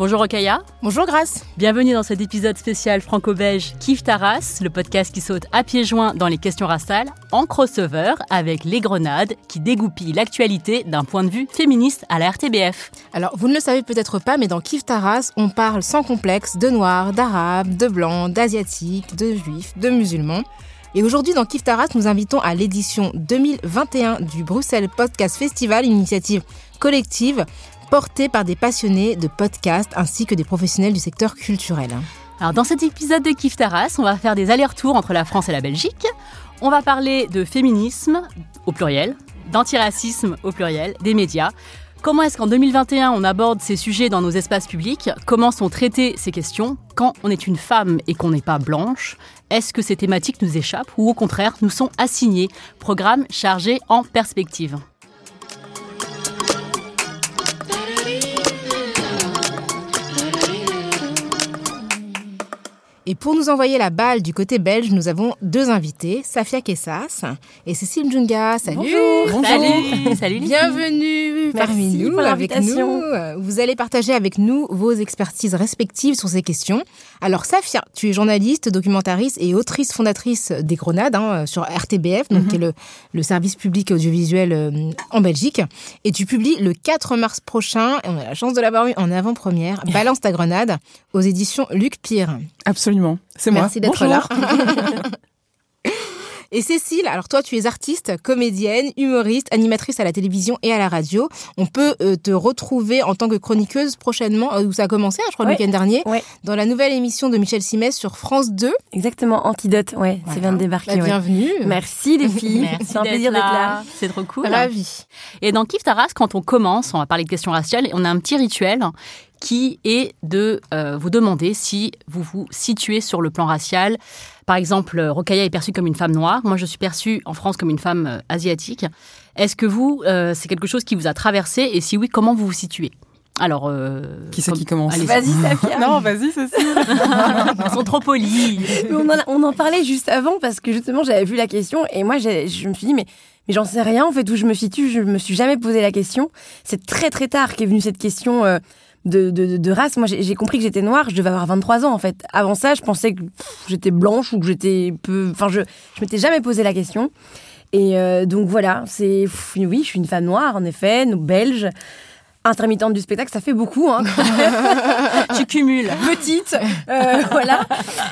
Bonjour Okaya. Bonjour Grace. Bienvenue dans cet épisode spécial franco-belge Kif Taras, le podcast qui saute à pieds joints dans les questions raciales, en crossover avec Les Grenades, qui dégoupillent l'actualité d'un point de vue féministe à la RTBF. Alors, vous ne le savez peut-être pas, mais dans Kif Taras, on parle sans complexe de noirs, d'arabes, de blancs, d'asiatiques, de juifs, de musulmans. Et aujourd'hui, dans Kif Taras, nous invitons à l'édition 2021 du Bruxelles Podcast Festival, une initiative collective porté par des passionnés de podcasts ainsi que des professionnels du secteur culturel. Alors dans cet épisode de Kif Taras, on va faire des allers-retours entre la France et la Belgique. On va parler de féminisme au pluriel, d'antiracisme au pluriel, des médias. Comment est-ce qu'en 2021 on aborde ces sujets dans nos espaces publics? Comment sont traitées ces questions? Quand on est une femme et qu'on n'est pas blanche Est-ce que ces thématiques nous échappent ou au contraire nous sont assignées? Programme chargé en perspective. Et pour nous envoyer la balle du côté belge, nous avons deux invités, Safia Kessas et Cécile Djunga. Salut Bonjour. Salut Salut Bienvenue parmi nous, avec nous. Vous allez partager avec nous vos expertises respectives sur ces questions. Alors Safia, tu es journaliste, documentariste et autrice fondatrice des Grenades hein, sur RTBF, donc qui est le, le, service public audiovisuel euh, en Belgique. Et tu publies le 4 mars prochain, et on a la chance de l'avoir eu en avant-première, Balance ta grenade aux éditions Luc Pire. Absolument, c'est moi. Merci d'être là. Et Cécile, alors toi, tu es artiste, comédienne, humoriste, animatrice à la télévision et à la radio. On peut euh, te retrouver en tant que chroniqueuse prochainement, euh, où ça a commencé, hein, je crois, le week-end dernier, ouais. dans la nouvelle émission de Michel Simès sur France 2. Exactement, Antidote, ouais, voilà. ça vient de débarquer. Bah, bienvenue. Ouais. Merci les filles, c'est un plaisir d'être là. C'est trop cool. Ravi. Et dans Kif Taras, quand on commence, on va parler de questions raciales, on a un petit rituel qui est de euh, vous demander si vous vous situez sur le plan racial. Par exemple, Rokaya est perçue comme une femme noire. Moi, je suis perçue en France comme une femme euh, asiatique. Est-ce que vous, euh, c'est quelque chose qui vous a traversé Et si oui, comment vous vous situez? Alors, euh, qui c'est qui commence? Vas-y, Safia. non, vas-y, Cécile. Ils sont trop polis. on, en, on en parlait juste avant parce que justement, j'avais vu la question et moi, je me suis dit, mais mais j'en sais rien en fait où je me situe. Je me suis jamais posé la question. C'est très très tard qu'est venue cette question. Euh, de, de, de, race. Moi, j'ai compris que j'étais noire, je devais avoir 23 ans, en fait. Avant ça, je pensais que j'étais blanche ou que j'étais peu... Enfin, je, je m'étais jamais posé la question. Et euh, donc, voilà, c'est... Oui, je suis une femme noire, en effet, nous, belge intermittente du spectacle, ça fait beaucoup. Hein, tu cumules. Petite, euh, voilà.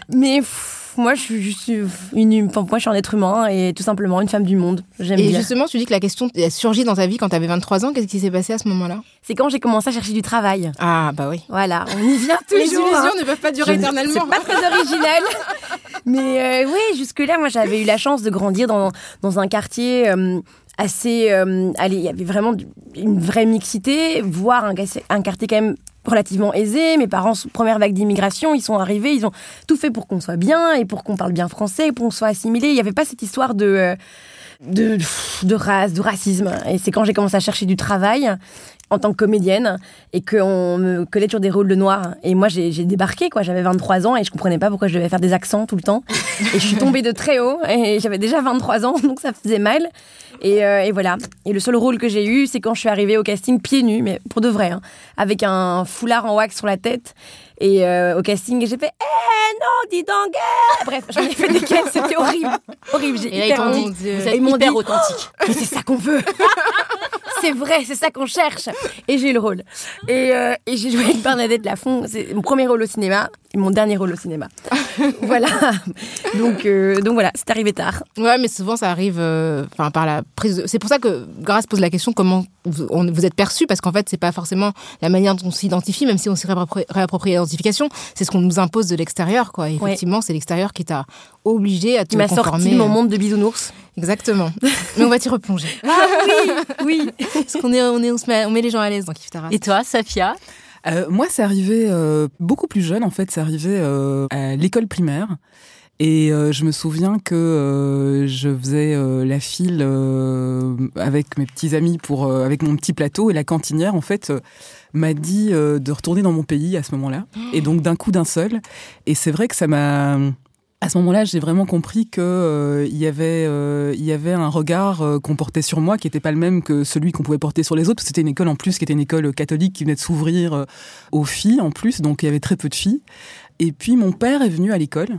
Mais... Pff, moi, je suis juste une, enfin, moi, je suis un être humain et tout simplement une femme du monde. J'aime Et justement, tu dis que la question a surgi dans ta vie quand tu avais 23 ans. Qu'est-ce qui s'est passé à ce moment-là? C'est quand j'ai commencé à chercher du travail. Ah, bah oui. Voilà, on y vient toujours. Les illusions hein. ne peuvent pas durer Je- éternellement. C'est pas très original. Mais euh, oui, jusque-là, moi, j'avais eu la chance de grandir dans, dans un quartier. euh, assez euh, allez il y avait vraiment une vraie mixité voire un quartier quand même relativement aisé mes parents première vague d'immigration ils sont arrivés ils ont tout fait pour qu'on soit bien et pour qu'on parle bien français pour qu'on soit assimilé il n'y avait pas cette histoire de euh, de, de race, de racisme. Et c'est quand j'ai commencé à chercher du travail en tant que comédienne et qu'on me collait sur des rôles de noir. Et moi, j'ai débarqué, quoi. J'avais 23 ans et je comprenais pas pourquoi je devais faire des accents tout le temps. Et je suis tombée de très haut et j'avais déjà 23 ans, donc ça faisait mal. Et, euh, et voilà. Et le seul rôle que j'ai eu, c'est quand je suis arrivée au casting pieds nus, mais pour de vrai, hein, avec un foulard en wax sur la tête. Et euh, au casting, j'ai fait Eh non, dis donc eh Bref, j'en ai fait des caisses, c'était horrible. Horrible, j'ai hyper dit, Vous êtes hyper dit, authentique. mais c'est ça qu'on veut. c'est vrai, c'est ça qu'on cherche. Et j'ai eu le rôle. Et, euh, j'ai joué avec Bernadette Lafont. C'est mon premier rôle au cinéma. Mon dernier rôle au cinéma. voilà. Donc, euh, donc voilà, c'est arrivé tard. Ouais, mais souvent ça arrive euh, enfin par la prise. C'est pour ça que Grace pose la question comment vous, vous êtes perçu, parce qu'en fait, c'est pas forcément la manière dont on s'identifie, même si on s'est réapproprie l'identification, c'est ce qu'on nous impose de l'extérieur, quoi. effectivement, c'est l'extérieur qui t'a obligé à te conformer. m'a sorti mon euh, monde de bisounours. Exactement. mais on va t'y replonger. Ah oui, oui. parce qu'on est, on est, on, met, on met les gens à l'aise dans Kiftara. Et toi, Safia? Euh, moi, c'est arrivé euh, beaucoup plus jeune, en fait, c'est arrivé euh, à l'école primaire. Et je me souviens que je faisais la file avec mes petits amis pour avec mon petit plateau. Et la cantinière en fait m'a dit de retourner dans mon pays à ce moment-là. Et donc d'un coup d'un seul. Et c'est vrai que ça m'a à ce moment-là, j'ai vraiment compris que euh, il y avait euh, il y avait un regard euh, qu'on portait sur moi qui n'était pas le même que celui qu'on pouvait porter sur les autres. C'était une école en plus qui était une école catholique qui venait de s'ouvrir aux filles en plus, donc il y avait très peu de filles. Et puis mon père est venu à l'école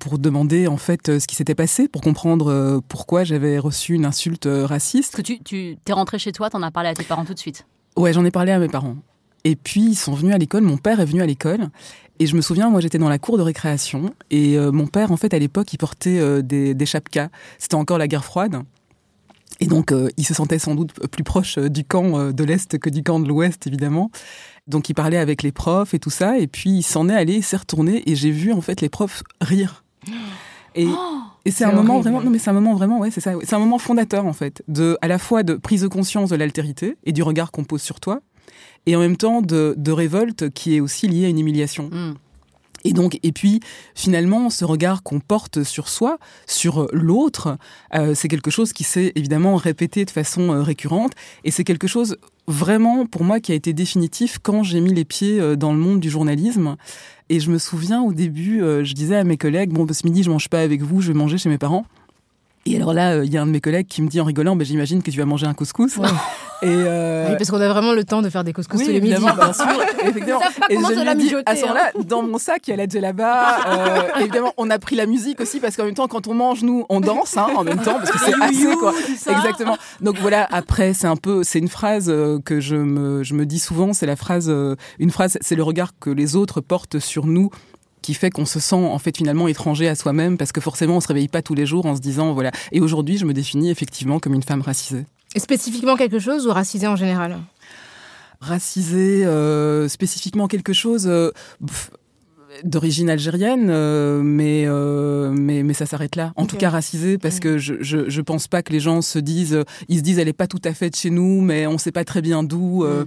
pour demander en fait ce qui s'était passé, pour comprendre pourquoi j'avais reçu une insulte raciste. Que tu tu t'es rentré chez toi, t'en as parlé à tes parents tout de suite. Ouais, j'en ai parlé à mes parents. Et puis ils sont venus à l'école, mon père est venu à l'école et je me souviens, moi, j'étais dans la cour de récréation et euh, mon père, en fait, à l'époque, il portait euh, des, des chapkas. C'était encore la guerre froide. Et donc, euh, il se sentait sans doute plus proche du camp de l'Est que du camp de l'Ouest, évidemment. Donc, il parlait avec les profs et tout ça. Et puis, il s'en est allé, il s'est retourné et j'ai vu, en fait, les profs rire. Et, oh, et c'est un moment vraiment, non mais c'est un moment vraiment, ouais, c'est ça, c'est un moment fondateur en fait, de à la fois de prise de conscience de l'altérité et du regard qu'on pose sur toi, et en même temps de, révolte qui est aussi liée à une humiliation. Hmm. Et donc, et puis finalement, ce regard qu'on porte sur soi, sur l'autre, euh, c'est quelque chose qui s'est évidemment répété de façon euh, récurrente, et c'est quelque chose vraiment pour moi qui a été définitif quand j'ai mis les pieds euh, dans le monde du journalisme. Et je me souviens au début, je disais à mes collègues bon, ce midi je mange pas avec vous, je vais manger chez mes parents. Et alors là, euh, il y a un de mes collègues qui me dit en rigolant, bah, j'imagine que tu vas manger un couscous. Et euh... Oui, parce qu'on a vraiment le temps de faire des couscous tous les midis. bien sûr. Effectivement. Pas et je la dis, à ce moment-là, hein. dans mon sac, il y a la djellaba. Euh, évidemment, on a pris la musique aussi parce qu'en même temps, quand on mange, nous, on danse hein, en même temps parce que c'est assez quoi. Exactement. Donc voilà. Après, c'est un peu, c'est une phrase euh, que je me, je me dis souvent. C'est la phrase, euh, une phrase, c'est le regard que les autres portent sur nous qui fait qu'on se sent en fait finalement étranger à soi-même parce que forcément on se réveille pas tous les jours en se disant voilà. Et aujourd'hui, je me définis effectivement comme une femme racisée. Et spécifiquement quelque chose ou racisée en général? Racisée, euh, spécifiquement quelque chose. Euh, d'origine algérienne, euh, mais, mais mais ça s'arrête là. En tout cas racisée, parce que je, je, je pense pas que les gens se disent, ils se disent elle est pas tout à fait de chez nous, mais on sait pas très bien d'où. Mm.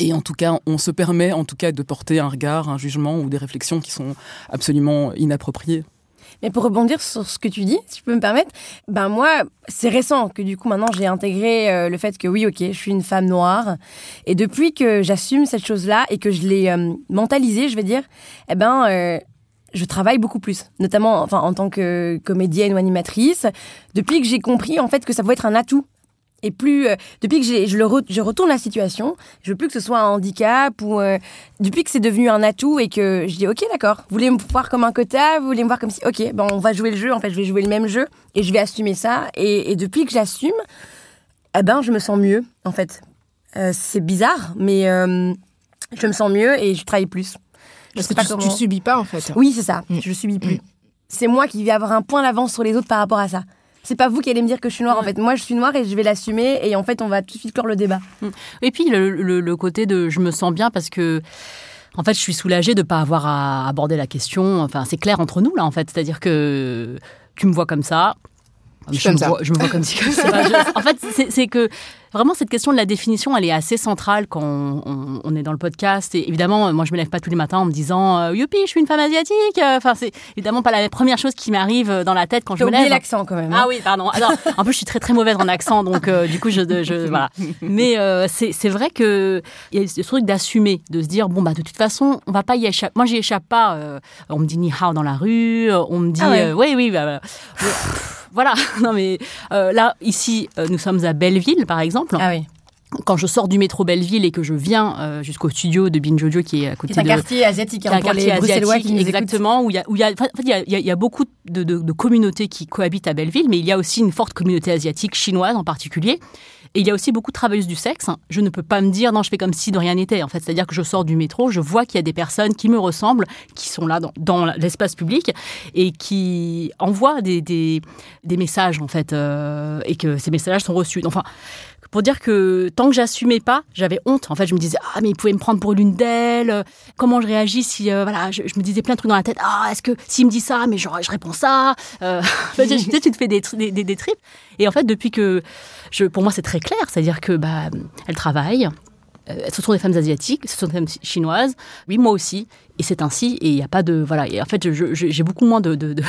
Et en tout cas, on se permet en tout cas de porter un regard, un jugement ou des réflexions qui sont absolument inappropriées. Mais pour rebondir sur ce que tu dis, si je peux me permettre, ben moi, c'est récent que du coup maintenant j'ai intégré euh, le fait que oui, ok, je suis une femme noire. Et depuis que j'assume cette chose-là et que je l'ai euh, mentalisée, je vais dire, eh ben, euh, je travaille beaucoup plus, notamment enfin en tant que comédienne ou animatrice. Depuis que j'ai compris en fait que ça pouvait être un atout et plus, euh, depuis que je, le je retourne la situation, je veux plus que ce soit un handicap ou euh, depuis que c'est devenu un atout et que je dis ok d'accord, vous voulez me voir comme un quota, vous voulez me voir comme si ok, ben on va jouer le jeu, en fait je vais jouer le même jeu et je vais assumer ça et, depuis que j'assume, eh ben je me sens mieux en fait. Euh, c'est bizarre, mais je me sens mieux et je travaille plus. Je sais pas tu, tu subis pas en fait. Oui c'est ça, mm. je subis plus. Mm. C'est moi qui vais avoir un point d'avance sur les autres par rapport à ça c'est pas vous qui allez me dire que je suis noire en fait. Moi je suis noire et je vais l'assumer et en fait on va tout de suite clore le débat. Mm. Et puis le, côté de je me sens bien parce que en fait je suis soulagée de pas avoir à aborder la question. Enfin c'est clair entre nous là en fait. C'est-à-dire que tu me vois comme ça. Je, me, Vois, je me vois comme si comme ça. en fait c'est que Vraiment, cette question de la définition, elle est assez centrale quand on, est dans le podcast. Et évidemment, moi, je me lève pas tous les matins en me disant euh, Youpi, je suis une femme asiatique. Enfin, c'est évidemment pas la première chose qui m'arrive dans la tête quand je me lève. l'accent quand même. Hein. Ah oui, pardon. Alors, en plus, je suis très très mauvaise en accent, donc euh, du coup, je, je voilà. Mais euh, c'est vrai que il y a ce truc d'assumer, de se dire bon bah de toute façon, on va pas y échapper. Moi, j'y échappe pas. on me dit ni hao dans la rue. On me dit ah oui oui. Bah, voilà. non mais là ici, nous sommes à Belleville, par exemple. Ah oui quand je sors du métro Belleville et que je viens euh, jusqu'au studio de Binjojo qui est à côté de... C'est un quartier asiatique, hein, un quartier exactement, où il y a, où il y a, il y a, y a beaucoup de, de, de, communautés qui cohabitent à Belleville, mais il y a aussi une forte communauté asiatique, chinoise en particulier. Et il y a aussi beaucoup de travailleuses du sexe. Je ne peux pas me dire non, je fais comme si de rien n'était. En fait, c'est-à-dire que je sors du métro, je vois qu'il y a des personnes qui me ressemblent, qui sont là dans, l'espace public et qui envoient des, messages en fait, euh, et que ces messages sont reçus. Enfin, pour dire que tant que j'assumais pas, j'avais honte. En fait, je me disais ah mais il pouvait me prendre pour l'une d'elles. Comment je réagis si euh, voilà, je, me disais plein de trucs dans la tête. Ah est-ce que s'il me dit ça, mais je, je réponds ça. Euh, tu te fais des, des, des, tripes. Et en fait, depuis que pour moi c'est très clair, c'est-à-dire que bah elle travaille. Euh, ce sont des femmes asiatiques, ce sont des femmes chinoises. Oui, moi aussi. Et c'est ainsi. Et il n'y a pas de voilà. Et en fait, j'ai beaucoup moins de, de,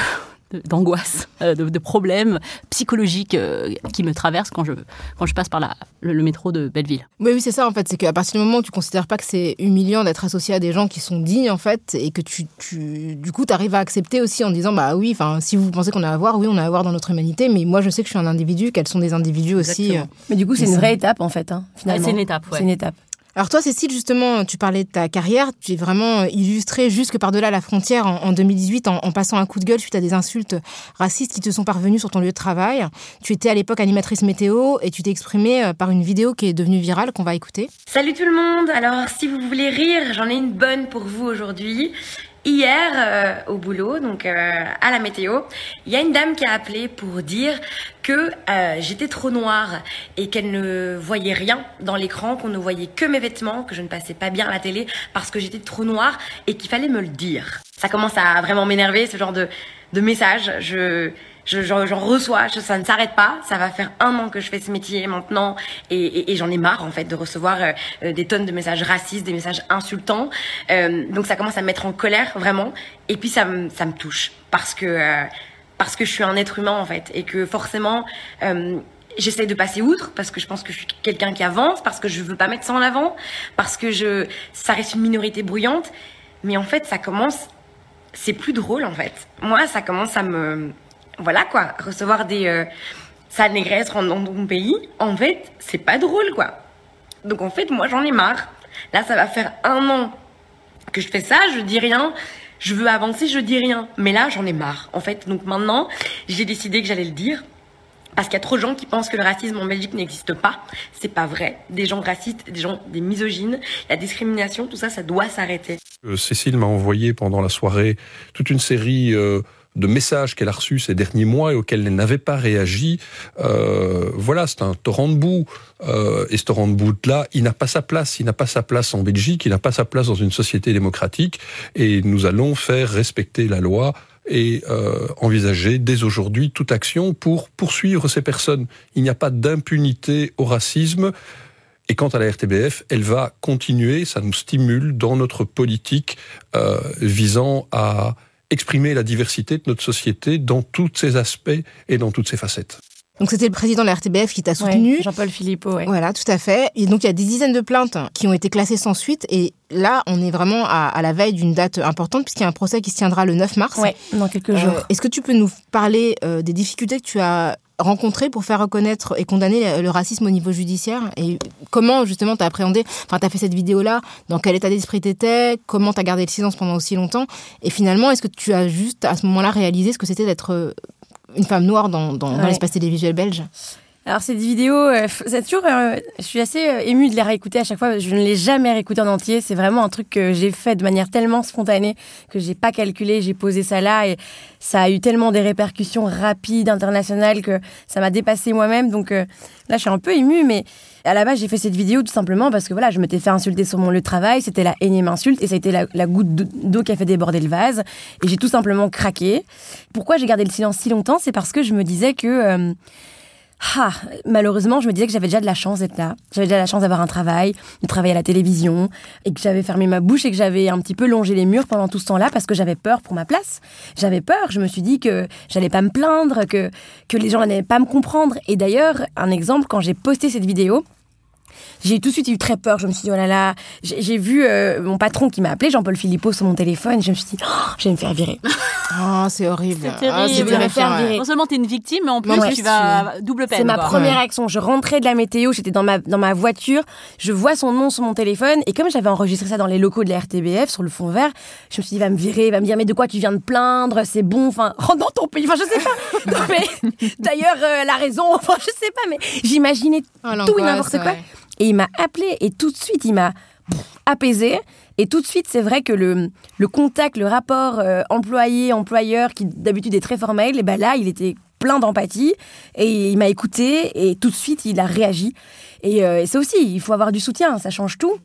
d'angoisse, euh, de, problèmes psychologiques euh, qui me traversent quand je, quand je passe par la, le, métro de Belleville. Oui, oui c'est ça en fait. C'est qu'à partir du moment où tu considères pas que c'est humiliant d'être associé à des gens qui sont dignes en fait, et que tu, tu du coup, tu arrives à accepter aussi en disant bah oui, enfin, si vous pensez qu'on a à voir, oui, on a à voir dans notre humanité, mais moi je sais que je suis un individu, qu'elles sont des individus aussi. Euh, mais du coup, c'est une vraie étape en fait, hein, finalement. c'est une étape, C'est une étape. Alors toi, Cécile, justement, tu parlais de ta carrière. Tu es vraiment illustrée jusque par-delà la frontière en, 2018 en, passant un coup de gueule suite à des insultes racistes qui te sont parvenues sur ton lieu de travail. Tu étais à l'époque animatrice météo et tu t'es exprimée euh, par une vidéo qui est devenue virale qu'on va écouter. Salut tout le monde. Alors, si vous voulez rire, j'en ai une bonne pour vous aujourd'hui. Hier, euh, au boulot, donc euh, à la météo, il y a une dame qui a appelé pour dire que euh, j'étais trop noire et qu'elle ne voyait rien dans l'écran, qu'on ne voyait que mes vêtements, que je ne passais pas bien à la télé parce que j'étais trop noire et qu'il fallait me le dire. Ça commence à vraiment m'énerver, ce genre de, de message. Je j'en reçois, ça ne s'arrête pas. Ça va faire un an que je fais ce métier maintenant et, j'en ai marre en fait de recevoir euh, euh, des tonnes de messages racistes, des messages insultants. Euh, donc ça commence à me mettre en colère vraiment. Et puis ça me ça me touche parce que parce que je suis un être humain en fait et que forcément j'essaie de passer outre parce que je pense que je suis quelqu'un qui avance, parce que je veux pas mettre ça en avant, parce que je ça reste une minorité bruyante. Mais en fait ça commence c'est plus drôle en fait. Moi ça commence à me voilà quoi, recevoir des euh, sales négresses dans mon pays, en fait, c'est pas drôle quoi. Donc en fait, moi j'en ai marre. Là, ça va faire un an que je fais ça, je dis rien. Je veux avancer, je dis rien. Mais là, j'en ai marre. En fait, donc maintenant, j'ai décidé que j'allais le dire. Parce qu'il y a trop de gens qui pensent que le racisme en Belgique n'existe pas. C'est pas vrai. Des gens racistes, des gens, des misogynes, la discrimination, tout ça, ça doit s'arrêter. Euh, Cécile m'a envoyé pendant la soirée toute une série euh, de messages qu'elle a reçus ces derniers mois et auxquels elle n'avait pas réagi. Euh, voilà, c'est un torrent de boue. Euh, et ce torrent de boue-là, il n'a pas sa place. Il n'a pas sa place en Belgique, il n'a pas sa place dans une société démocratique. Et nous allons faire respecter la loi et euh, envisager dès aujourd'hui toute action pour poursuivre ces personnes. Il n'y a pas d'impunité au racisme. Et quant à la RTBF, elle va continuer, ça nous stimule dans notre politique euh, visant à exprimer la diversité de notre société dans tous ses aspects et dans toutes ses facettes. Donc c'était le président de la RTBF qui t'a soutenu. Jean-Paul Philippot, ouais. Voilà, tout à fait. Et donc il y a des dizaines de plaintes qui ont été classées sans suite. Et là, on est vraiment à, la veille d'une date importante puisqu'il y a un procès qui se tiendra le 9 mars. Ouais, dans quelques jours. Euh, est-ce que tu peux nous parler euh, des difficultés que tu as rencontrées pour faire reconnaître et condamner le racisme au niveau judiciaire Et comment justement t'as appréhendé, enfin t'as fait cette vidéo-là, dans quel état d'esprit t'étais, comment t'as gardé le silence pendant aussi longtemps Et finalement, est-ce que tu as juste à ce moment-là réalisé ce que c'était d'être une femme noire dans, dans, l'espace télévisuel belge? Alors cette vidéo, euh, c'est toujours, euh, je suis assez euh, émue de les réécouter à chaque fois. Je ne l'ai jamais réécouté en entier. C'est vraiment un truc que j'ai fait de manière tellement spontanée que j'ai pas calculé. J'ai posé ça là et ça a eu tellement des répercussions rapides, internationales que ça m'a dépassé moi-même. Donc là, je suis un peu émue, mais à la base, j'ai fait cette vidéo tout simplement parce que voilà, je m'étais fait insulter sur mon lieu de travail. C'était la énième insulte et ça a été la goutte d'eau qui a fait déborder le vase. Et j'ai tout simplement craqué. Pourquoi j'ai gardé le silence si longtemps? C'est parce que je me disais que ah, malheureusement, je me disais que j'avais déjà de la chance d'être là. J'avais déjà la chance d'avoir un travail, de travailler à la télévision, et que j'avais fermé ma bouche et que j'avais un petit peu longé les murs pendant tout ce temps-là parce que j'avais peur pour ma place. J'avais peur. Je me suis dit que j'allais pas me plaindre, que, que les gens n'allaient pas me comprendre. Et d'ailleurs, un exemple, quand j'ai posté cette vidéo, j'ai tout de suite eu très peur. Je me suis dit, oh là là, j'ai vu euh, mon patron qui m'a appelé, Jean-Paul Philippot, sur mon téléphone. Je me suis dit, oh, je vais me faire virer. Oh, c'est horrible. C'est terrible. Ah, je vais me faire virer. Non seulement tu es une victime, mais en plus, tu vas double peine. C'est ma première réaction. Je rentrais de la météo, j'étais dans ma, dans ma voiture, je vois son nom sur mon téléphone, et comme j'avais enregistré ça dans les locaux de la RTBF, sur le fond vert, je me suis dit, il va me virer, il va me dire, mais de quoi tu viens de plaindre, c'est bon, enfin, rentre dans ton pays, enfin, je sais pas. non, mais d'ailleurs, euh, la raison, enfin, je sais pas, mais j'imaginais oh, tout et n'importe quoi. Et il m'a appelé et tout de suite, il m'a apaisé. Et tout de suite, c'est vrai que le, le contact, le rapport euh, employé-employeur, qui d'habitude est très formel, et ben là, il était plein d'empathie et il m'a écouté et tout de suite, il a réagi. Et, euh, ça aussi, il faut avoir du soutien, ça change tout.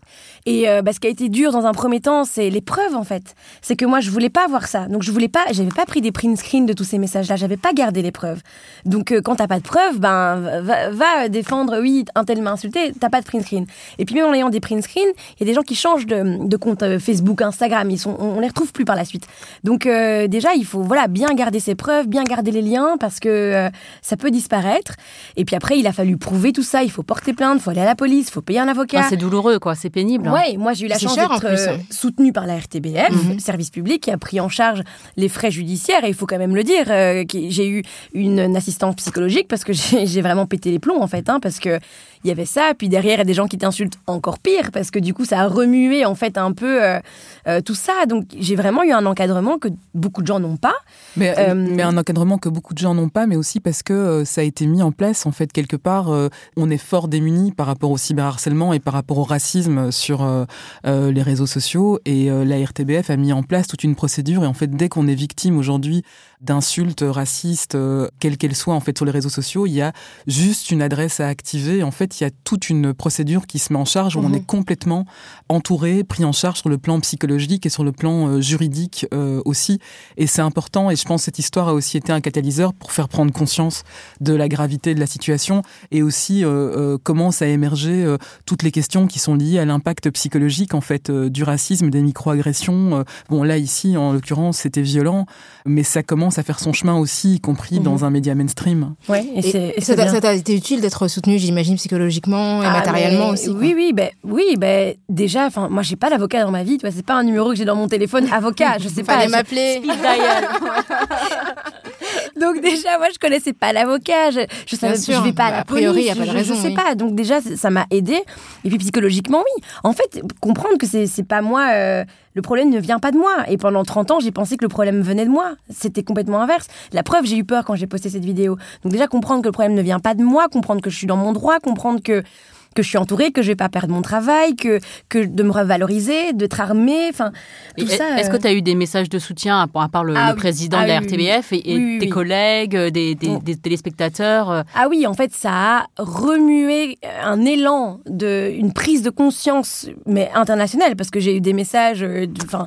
Et euh, bah, ce qui a été dur dans un premier temps, c'est l'épreuve en fait. C'est que moi, je voulais pas voir ça. Donc je voulais pas, j'avais pas pris des print screens de tous ces messages-là. J'avais pas gardé les preuves. Donc euh, quand t'as pas de preuves, ben va, défendre. Oui, un tel m'a insulté. T'as pas de print screen. Et puis même en ayant des print screens, il y a des gens qui changent de, de compte euh, Facebook, Instagram. Ils sont, on, les retrouve plus par la suite. Donc euh, déjà, il faut voilà bien garder ses preuves, bien garder les liens parce que ça peut disparaître. Et puis après, il a fallu prouver tout ça. Il faut porter plainte, il faut aller à la police, il faut payer un avocat. Ah, c'est douloureux, quoi. C'est pénible. Hein. Ouais, moi j'ai eu la chance d'être euh, soutenue par la RTBF, mhm. service public, qui a pris en charge les frais judiciaires. Et il faut quand même le dire, euh, j'ai eu une, assistance psychologique parce que j'ai vraiment pété les plombs en fait, hein, parce que il y avait ça, puis derrière, il y a des gens qui t'insultent encore pire, parce que du coup, ça a remué en fait un peu euh, euh, tout ça. Donc, j'ai vraiment eu un encadrement que beaucoup de gens n'ont pas. Mais, euh, mais, un encadrement que beaucoup de gens n'ont pas, mais aussi parce que ça a été mis en place, en fait, quelque part, on est fort démunis par rapport au cyberharcèlement et par rapport au racisme sur les réseaux sociaux. Et la RTBF a mis en place toute une procédure. Et en fait, dès qu'on est victime aujourd'hui d'insultes racistes, euh, quelles qu'elles soient en fait sur les réseaux sociaux, il y a juste une adresse à activer. En fait, il y a toute une procédure qui se met en charge où on mhm. est complètement entouré, pris en charge sur le plan psychologique et sur le plan euh, juridique euh, aussi. Et c'est important. Et je pense que cette histoire a aussi été un catalyseur pour faire prendre conscience de la gravité de la situation et aussi comment ça a émergé toutes les questions qui sont liées à l'impact psychologique en fait du racisme, des microagressions. bon là ici en l'occurrence c'était violent, mais ça commence à faire son chemin aussi, y compris dans mhm. un média mainstream. Ouais, et, ça t'a été utile d'être soutenu, j'imagine, psychologiquement et ah, matériellement aussi. Oui, oui, ben, oui, ben, déjà, enfin, moi, j'ai pas d'avocat dans ma vie, tu vois, c'est pas un numéro que j'ai dans mon téléphone, avocat, je sais pas. Fallait m'appeler. Donc déjà, moi, je connaissais pas l'avocat, je, je savais, je vais pas à la a priori, police, y a pas de raison, je, sais pas. Donc déjà, ça m'a aidé. Et puis psychologiquement, oui. En fait, comprendre que c'est pas moi. Euh, le problème ne vient pas de moi. Et pendant 30 ans, j'ai pensé que le problème venait de moi. C'était complètement inverse. La preuve, j'ai eu peur quand j'ai posté cette vidéo. Donc déjà, comprendre que le problème ne vient pas de moi, comprendre que je suis dans mon droit, comprendre que que je suis entourée, que je vais pas perdre mon travail, que, que de me revaloriser, d'être armée, enfin tout ça. Est-ce que euh. tu as eu des messages de soutien à, part le, ah président de la ah RTBF et, tes collègues, euh, des, des, téléspectateurs euh? Ah oui, en fait, ça a remué un élan de une prise de conscience, mais internationale, parce que j'ai eu des messages, enfin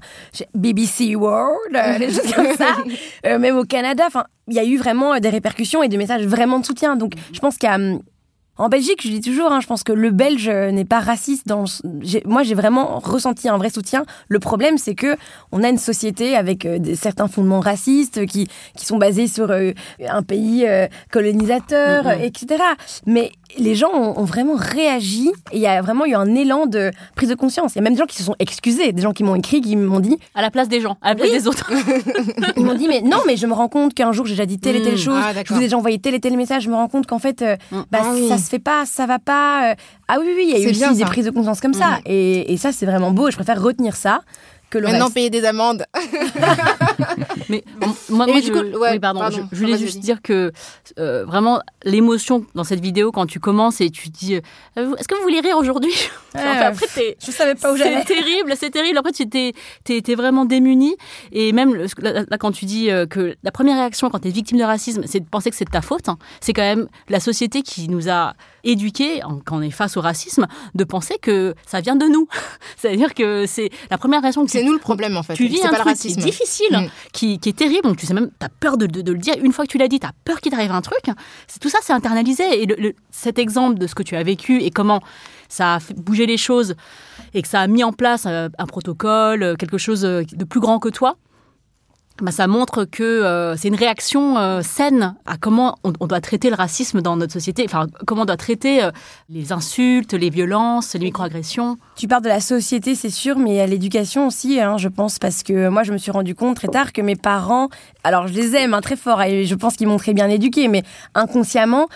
BBC World, des choses comme ça, même au Canada. Enfin, il y a eu vraiment des répercussions et des messages vraiment de soutien. Donc, je pense qu'il y a hum, en Belgique, je dis toujours, hein, je pense que le Belge n'est pas raciste. Dans moi, j'ai vraiment ressenti un vrai soutien. Le problème, c'est que on a une société avec euh, certains fondements racistes qui qui sont basés sur euh, un pays euh, colonisateur, mm-hmm. etc. Mais les gens ont, vraiment réagi et il y a vraiment eu un élan de prise de conscience. Il y a même des gens qui se sont excusés, des gens qui m'ont écrit, qui m'ont dit à la place des gens, à la place des autres. Ils m'ont dit mais non, mais je me rends compte qu'un jour j'ai déjà dit telle et telle mm. chose, ah, je vous ai déjà envoyé tel et tel message, je me rends compte qu'en fait mm. bah, ah ça se fait pas, ça va pas. Ah oui oui, il y a eu aussi des prises de conscience comme ça mm. et, et ça c'est vraiment beau. Et je préfère retenir ça que le Maintenant, payer des amendes. mais moi, moi je, pardon, je, voulais juste dire que euh, vraiment l'émotion dans cette vidéo quand tu commences et tu dis euh, est-ce que vous voulez rire aujourd'hui? Après je savais pas où j'allais. c'est terrible c'est terrible. Après tu étais, vraiment démuni et même là, quand tu dis euh, que la première réaction quand tu es victime de racisme c'est de penser que c'est de ta faute hein. c'est quand même la société qui nous a éduqués quand on est face au racisme de penser que ça vient de nous. C'est à dire que c'est la première réaction que c'est nous le problème en fait. Tu vis un truc qui est difficile, mm. qui, qui, est terrible, donc tu sais même, tu as peur de, de, le dire. Une fois que tu l'as dit, tu as peur qu'il t'arrive un truc. Tout ça, c'est internalisé. Et le, cet exemple de ce que tu as vécu et comment ça a fait bouger les choses et que ça a mis en place un, protocole, quelque chose de plus grand que toi, bah, ça montre que euh, c'est une réaction euh, saine à comment on, doit traiter le racisme dans notre société, enfin comment on doit traiter euh, les insultes, les violences, les microagressions. Tu parles de la société, c'est sûr, mais à l'éducation aussi, hein, je pense, parce que moi je me suis rendu compte très tard que mes parents, alors je les aime hein, très fort et je pense qu'ils m'ont très bien éduqué, mais inconsciemment,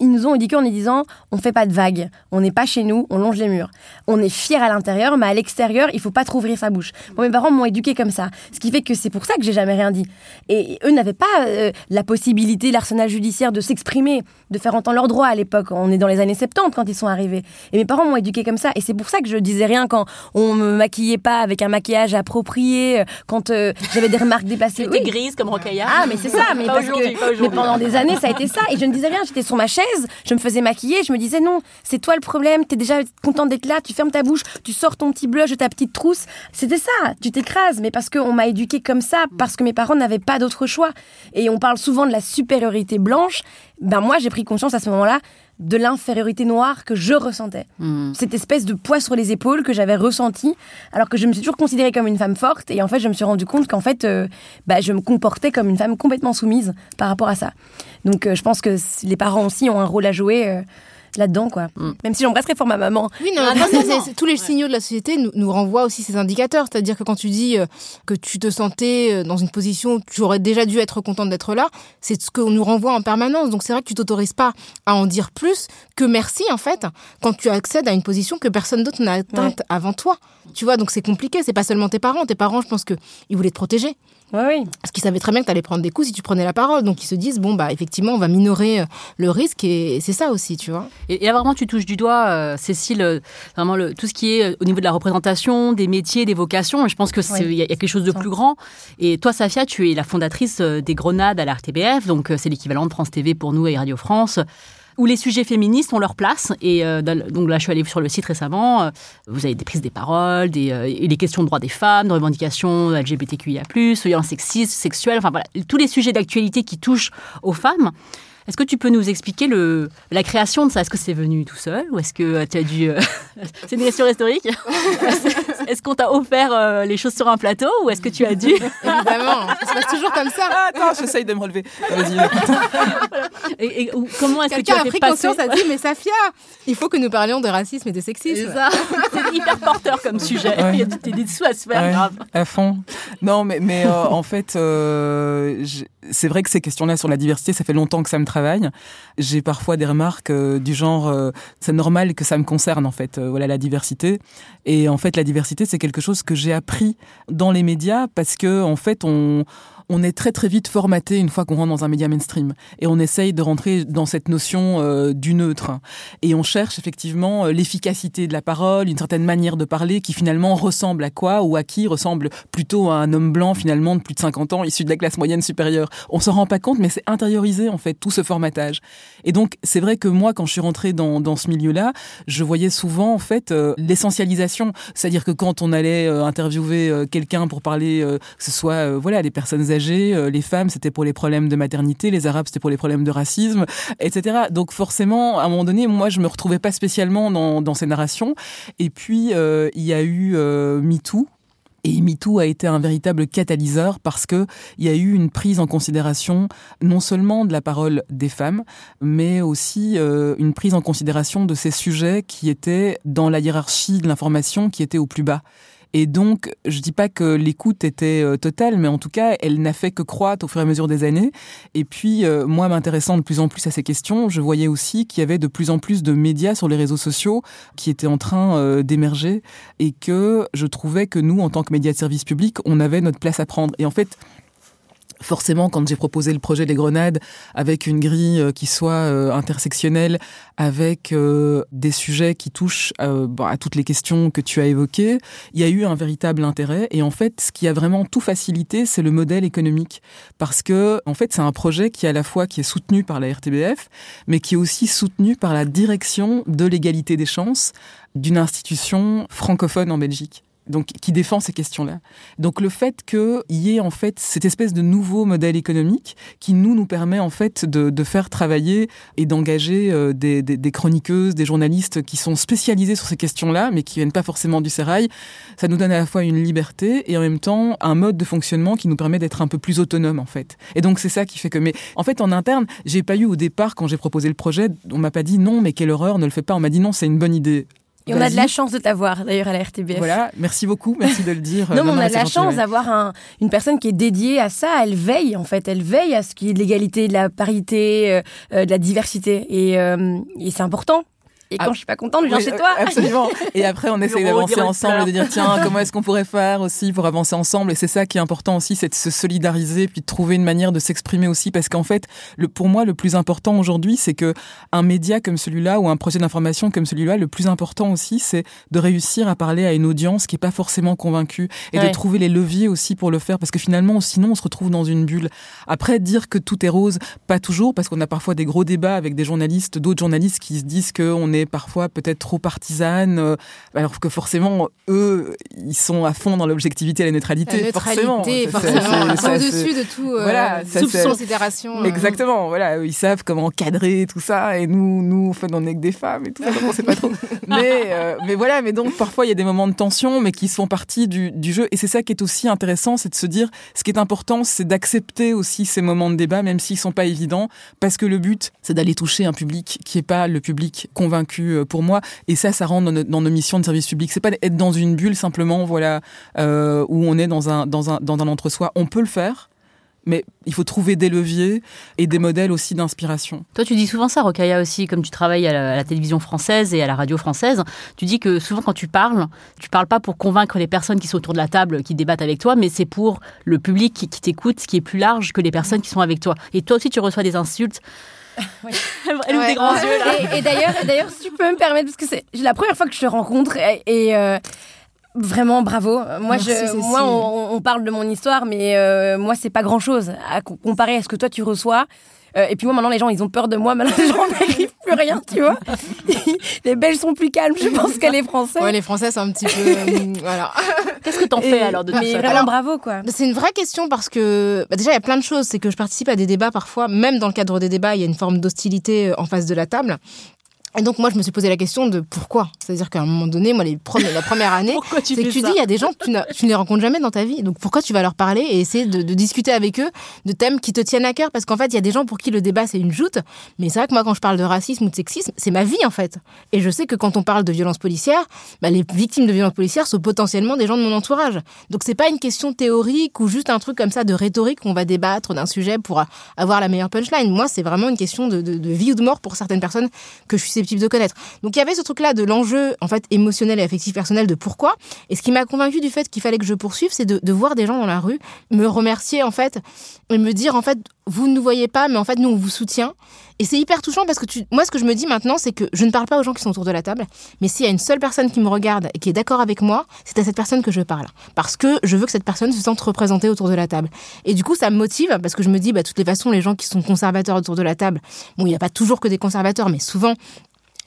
ils nous ont éduqués en nous disant on fait pas de vagues, on n'est pas chez nous, on longe les murs. On est fier à l'intérieur, mais à l'extérieur, il faut pas trop ouvrir sa bouche. Moi, mes parents m'ont éduqué comme ça, ce qui fait que c'est pour ça que j'ai jamais rien dit. Et eux n'avaient pas euh, la possibilité, l'arsenal judiciaire de s'exprimer, de faire entendre leurs droits à l'époque. On est dans les années 70 quand ils sont arrivés. Et mes parents m'ont éduqué comme ça, et c'est pour ça que je disais rien quand on me maquillait pas avec un maquillage approprié, quand euh, j'avais des remarques déplacées. Tu grise comme Rocaillard. Ah, mais c'est ça, mais parce que mais pendant des années ça a été ça, et je ne disais rien. J'étais sur ma chaise je me faisais maquiller, je me disais non, c'est toi le problème, t'es déjà content d'être là, tu fermes ta bouche, tu sors ton petit blush de ta petite trousse. C'était ça, tu t'écrases, mais parce qu'on m'a éduqué comme ça, parce que mes parents n'avaient pas d'autre choix. Et on parle souvent de la supériorité blanche. Ben moi, j'ai pris conscience à ce moment-là de l'infériorité noire que je ressentais. Hmm. Cette espèce de poids sur les épaules que j'avais ressenti, alors que je me suis toujours considérée comme une femme forte. Et en fait, je me suis rendu compte qu'en fait, euh, bah, je me comportais comme une femme complètement soumise par rapport à ça. Donc, euh, je pense que les parents aussi ont un rôle à jouer. Euh, là-dedans, quoi. Mm. Même si j'embrasserais pour ma maman. Oui, non, tous les signaux de la société nous, nous renvoient aussi ces indicateurs. C'est-à-dire que quand tu dis euh, que tu te sentais euh, dans une position où tu aurais déjà dû être contente d'être là, c'est ce qu'on nous renvoie en permanence. Donc c'est vrai que tu t'autorises pas à en dire plus que merci, en fait, quand tu accèdes à une position que personne d'autre n'a atteinte avant toi. Tu vois, donc c'est compliqué. C'est pas seulement tes parents. Tes parents, je pense que ils voulaient te protéger. Oui, Parce qu'ils savaient très bien que tu allais prendre des coups si tu prenais la parole. Donc ils se disent, bon, bah effectivement, on va minorer euh, le risque et c'est ça aussi, tu vois. Et, et, vraiment, tu touches du doigt, euh, Cécile, euh, vraiment le, tout ce qui est au niveau de la représentation, des métiers, des vocations. Je pense qu'il il y, a quelque chose de plus grand. Et toi, Safia, tu es la fondatrice des Grenades à la RTBF. Donc c'est l'équivalent de France TV pour nous et Radio France où les sujets féministes ont leur place. Et euh, donc là, je suis allée sur le site récemment. Euh, vous avez des prises des paroles, des, euh, les questions de droits des femmes, de revendications LGBTQIA+, violences sexistes, sexuelles, enfin voilà, tous les sujets d'actualité qui touchent aux femmes. Est-ce que tu peux nous expliquer le, la création de ça? Est-ce que c'est venu tout seul ou est-ce que tu as dû... c'est une question historique Est-ce qu'on t'a offert euh, les choses sur un plateau ou est-ce que tu as dû Évidemment, ça se passe toujours comme ça. Ah, attends, j'essaye de me relever. Vas-y. et, comment est-ce que tu as, a pris conscience a dit mais Safia, il faut que nous parlions de racisme et de sexisme. C'est hyper porteur comme sujet. Il y a des, des dessous à se faire. grave. À fond. Non, mais, mais euh, en fait, euh, c'est vrai que ces questions-là sur la diversité, ça fait longtemps que ça me travaille. J'ai parfois des remarques du genre, c'est normal que ça me concerne en fait. voilà la diversité. Et en fait, la diversité c'est quelque chose que j'ai appris dans les médias parce que en fait on on est très très vite formaté une fois qu'on rentre dans un média mainstream et on essaye de rentrer dans cette notion euh, du neutre et on cherche effectivement euh, l'efficacité de la parole, une certaine manière de parler qui finalement ressemble à quoi ou à qui ressemble plutôt à un homme blanc finalement de plus de 50 ans issu de la classe moyenne supérieure. On s'en rend pas compte mais c'est intériorisé en fait tout ce formatage. Et donc c'est vrai que moi quand je suis rentrée dans, dans ce milieu-là, je voyais souvent en fait euh, l'essentialisation, c'est-à-dire que quand on allait interviewer quelqu'un pour parler que ce soit voilà des personnes âgées euh, les femmes c'était pour les problèmes de maternité, les arabes c'était pour les problèmes de racisme, etc. Donc forcément, à un moment donné, moi je me retrouvais pas spécialement dans, ces narrations. Et puis euh, il y a eu euh, MeToo, et MeToo a été un véritable catalyseur parce que il y a eu une prise en considération non seulement de la parole des femmes, mais aussi une prise en considération de ces sujets qui étaient dans la hiérarchie de l'information qui étaient au plus bas. Et donc, je dis pas que l'écoute était euh, totale, mais en tout cas, elle n'a fait que croître au fur et à mesure des années. Et puis, euh, moi, m'intéressant de plus en plus à ces questions, je voyais aussi qu'il y avait de plus en plus de médias sur les réseaux sociaux qui étaient en train euh, d'émerger et que je trouvais que nous, en tant que médias de service public, on avait notre place à prendre. Et en fait, forcément, quand j'ai proposé le projet des Grenades avec une grille euh, qui soit euh, intersectionnelle, avec euh, des sujets qui touchent à toutes les questions que tu as évoquées, il y a eu un véritable intérêt. Et en fait, ce qui a vraiment tout facilité, c'est le modèle économique, parce que en fait, c'est un projet qui à la fois qui est soutenu par la RTBF, mais qui est aussi soutenu par la direction de l'égalité des chances d'une institution francophone en Belgique. Donc qui défend ces questions-là. Donc le fait qu'il y ait en fait cette espèce de nouveau modèle économique qui nous nous permet en fait de, faire travailler et d'engager euh, des, chroniqueuses, des journalistes qui sont spécialisés sur ces questions-là, mais qui viennent pas forcément du sérail, ça nous donne à la fois une liberté et en même temps un mode de fonctionnement qui nous permet d'être un peu plus autonome en fait. Et donc c'est ça qui fait que, mais en fait en interne, j'ai pas eu au départ quand j'ai proposé le projet, on m'a pas dit non, mais quelle horreur, ne le fais pas. On m'a dit non, c'est une bonne idée. Et on a de la chance de t'avoir d'ailleurs à la RTBF. Voilà, merci beaucoup, merci de le dire. non, mais on a de la chance d'avoir un, une personne qui est dédiée à ça. Elle veille en fait, elle veille à ce qu'il y ait de l'égalité, de la parité, euh, euh de la diversité, et, euh, et c'est important. Et quand ah, je suis pas contente, je viens chez toi. Absolument. Et après, on essaye d'avancer ensemble, de dire tiens, comment est-ce qu'on pourrait faire aussi pour avancer ensemble? Et c'est ça qui est important aussi, c'est de se solidariser, puis de trouver une manière de s'exprimer aussi, parce qu'en fait, le, pour moi, le plus important aujourd'hui, c'est que un média comme celui-là ou un projet d'information comme celui-là, le plus important aussi, c'est de réussir à parler à une audience qui est pas forcément convaincue et de trouver les leviers aussi pour le faire, parce que finalement, sinon, on se retrouve dans une bulle. Après, dire que tout est rose, pas toujours, parce qu'on a parfois des gros débats avec des journalistes, d'autres journalistes qui se disent qu'on est parfois peut-être trop partisane, euh, alors que forcément, eux, ils sont à fond dans l'objectivité et la neutralité. La neutralité, forcément. forcément. au-dessus de tout euh, voilà, considération. Euh. Exactement, voilà, ils savent comment encadrer tout ça, et nous, nous, fait, on est que des femmes et tout ça, on sait pas trop. mais, mais voilà, mais donc parfois, il y a des moments de tension, mais qui font partie du, du jeu. Et c'est ça qui est aussi intéressant, c'est de se dire, ce qui est important, c'est d'accepter aussi ces moments de débat, même s'ils sont pas évidents, parce que le but, c'est d'aller toucher un public qui est pas le public convaincu euh, pour moi. Et ça, ça rentre dans, nos, missions de service public. C'est pas être dans une bulle simplement, voilà, euh, où on est dans un dans un dans un entre-soi. On peut le faire. Mais il faut trouver des leviers et des modèles aussi d'inspiration. Toi, tu dis souvent ça, Rokaya aussi, comme tu travailles à la, télévision française et à la radio française. Tu dis que souvent, quand tu parles, tu parles pas pour convaincre les personnes qui sont autour de la table, qui débattent avec toi, mais c'est pour le public qui, qui t'écoute, qui est plus large que les personnes qui sont avec toi. Et toi aussi, tu reçois des insultes Elle ouvre des grands yeux là. Et, d'ailleurs, d'ailleurs, si tu peux me permettre, parce que c'est la première fois que je te rencontre et, euh, Vraiment bravo. Moi, je, moi, on, parle de mon histoire, mais euh, moi, c'est pas grand chose à comparer à ce que toi tu reçois. Euh, et puis moi, maintenant, les gens, ils ont peur de moi. Maintenant, les gens n'arrivent plus rien, tu vois. les Belges sont plus calmes, je pense, que les Français. Ouais, les Français, c'est un petit peu. voilà. Qu'est-ce que t'en fais alors de Mais vraiment bravo, quoi. C'est une vraie question parce que bah, déjà, il y a plein de choses. C'est que je participe à des débats parfois, même dans le cadre des débats, il y a une forme d'hostilité en face de la table. Et donc moi je me suis posé la question de pourquoi. C'est-à-dire qu'à un moment donné, moi les premiers, la première année, c'est que tu dis il y a des gens que tu, tu, ne les rencontres jamais dans ta vie. Donc pourquoi tu vas leur parler et essayer de, de discuter avec eux de thèmes qui te tiennent à cœur? Parce qu'en fait il y a des gens pour qui le débat c'est une joute. Mais c'est vrai que moi quand je parle de racisme ou de sexisme, c'est ma vie en fait. Et je sais que quand on parle de violence policière, bah, les victimes de violence policière sont potentiellement des gens de mon entourage. Donc c'est pas une question théorique ou juste un truc comme ça de rhétorique qu'on va débattre d'un sujet pour avoir la meilleure punchline. Moi c'est vraiment une question de, de, de vie ou de mort pour certaines personnes que je suis susceptible de connaître. Donc il y avait ce truc-là de l'enjeu en fait émotionnel et affectif personnel de pourquoi. Et ce qui m'a convaincu du fait qu'il fallait que je poursuive, c'est de, voir des gens dans la rue me remercier en fait et me dire en fait vous ne nous voyez pas, mais en fait nous on vous soutient. Et c'est hyper touchant parce que tu... moi ce que je me dis maintenant, c'est que je ne parle pas aux gens qui sont autour de la table, mais s'il y a une seule personne qui me regarde et qui est d'accord avec moi, c'est à cette personne que je parle, parce que je veux que cette personne se sente représentée autour de la table. Et du coup ça me motive parce que je me dis, bah, toutes les façons, les gens qui sont conservateurs autour de la table, bon il n'y a pas toujours que des conservateurs, mais souvent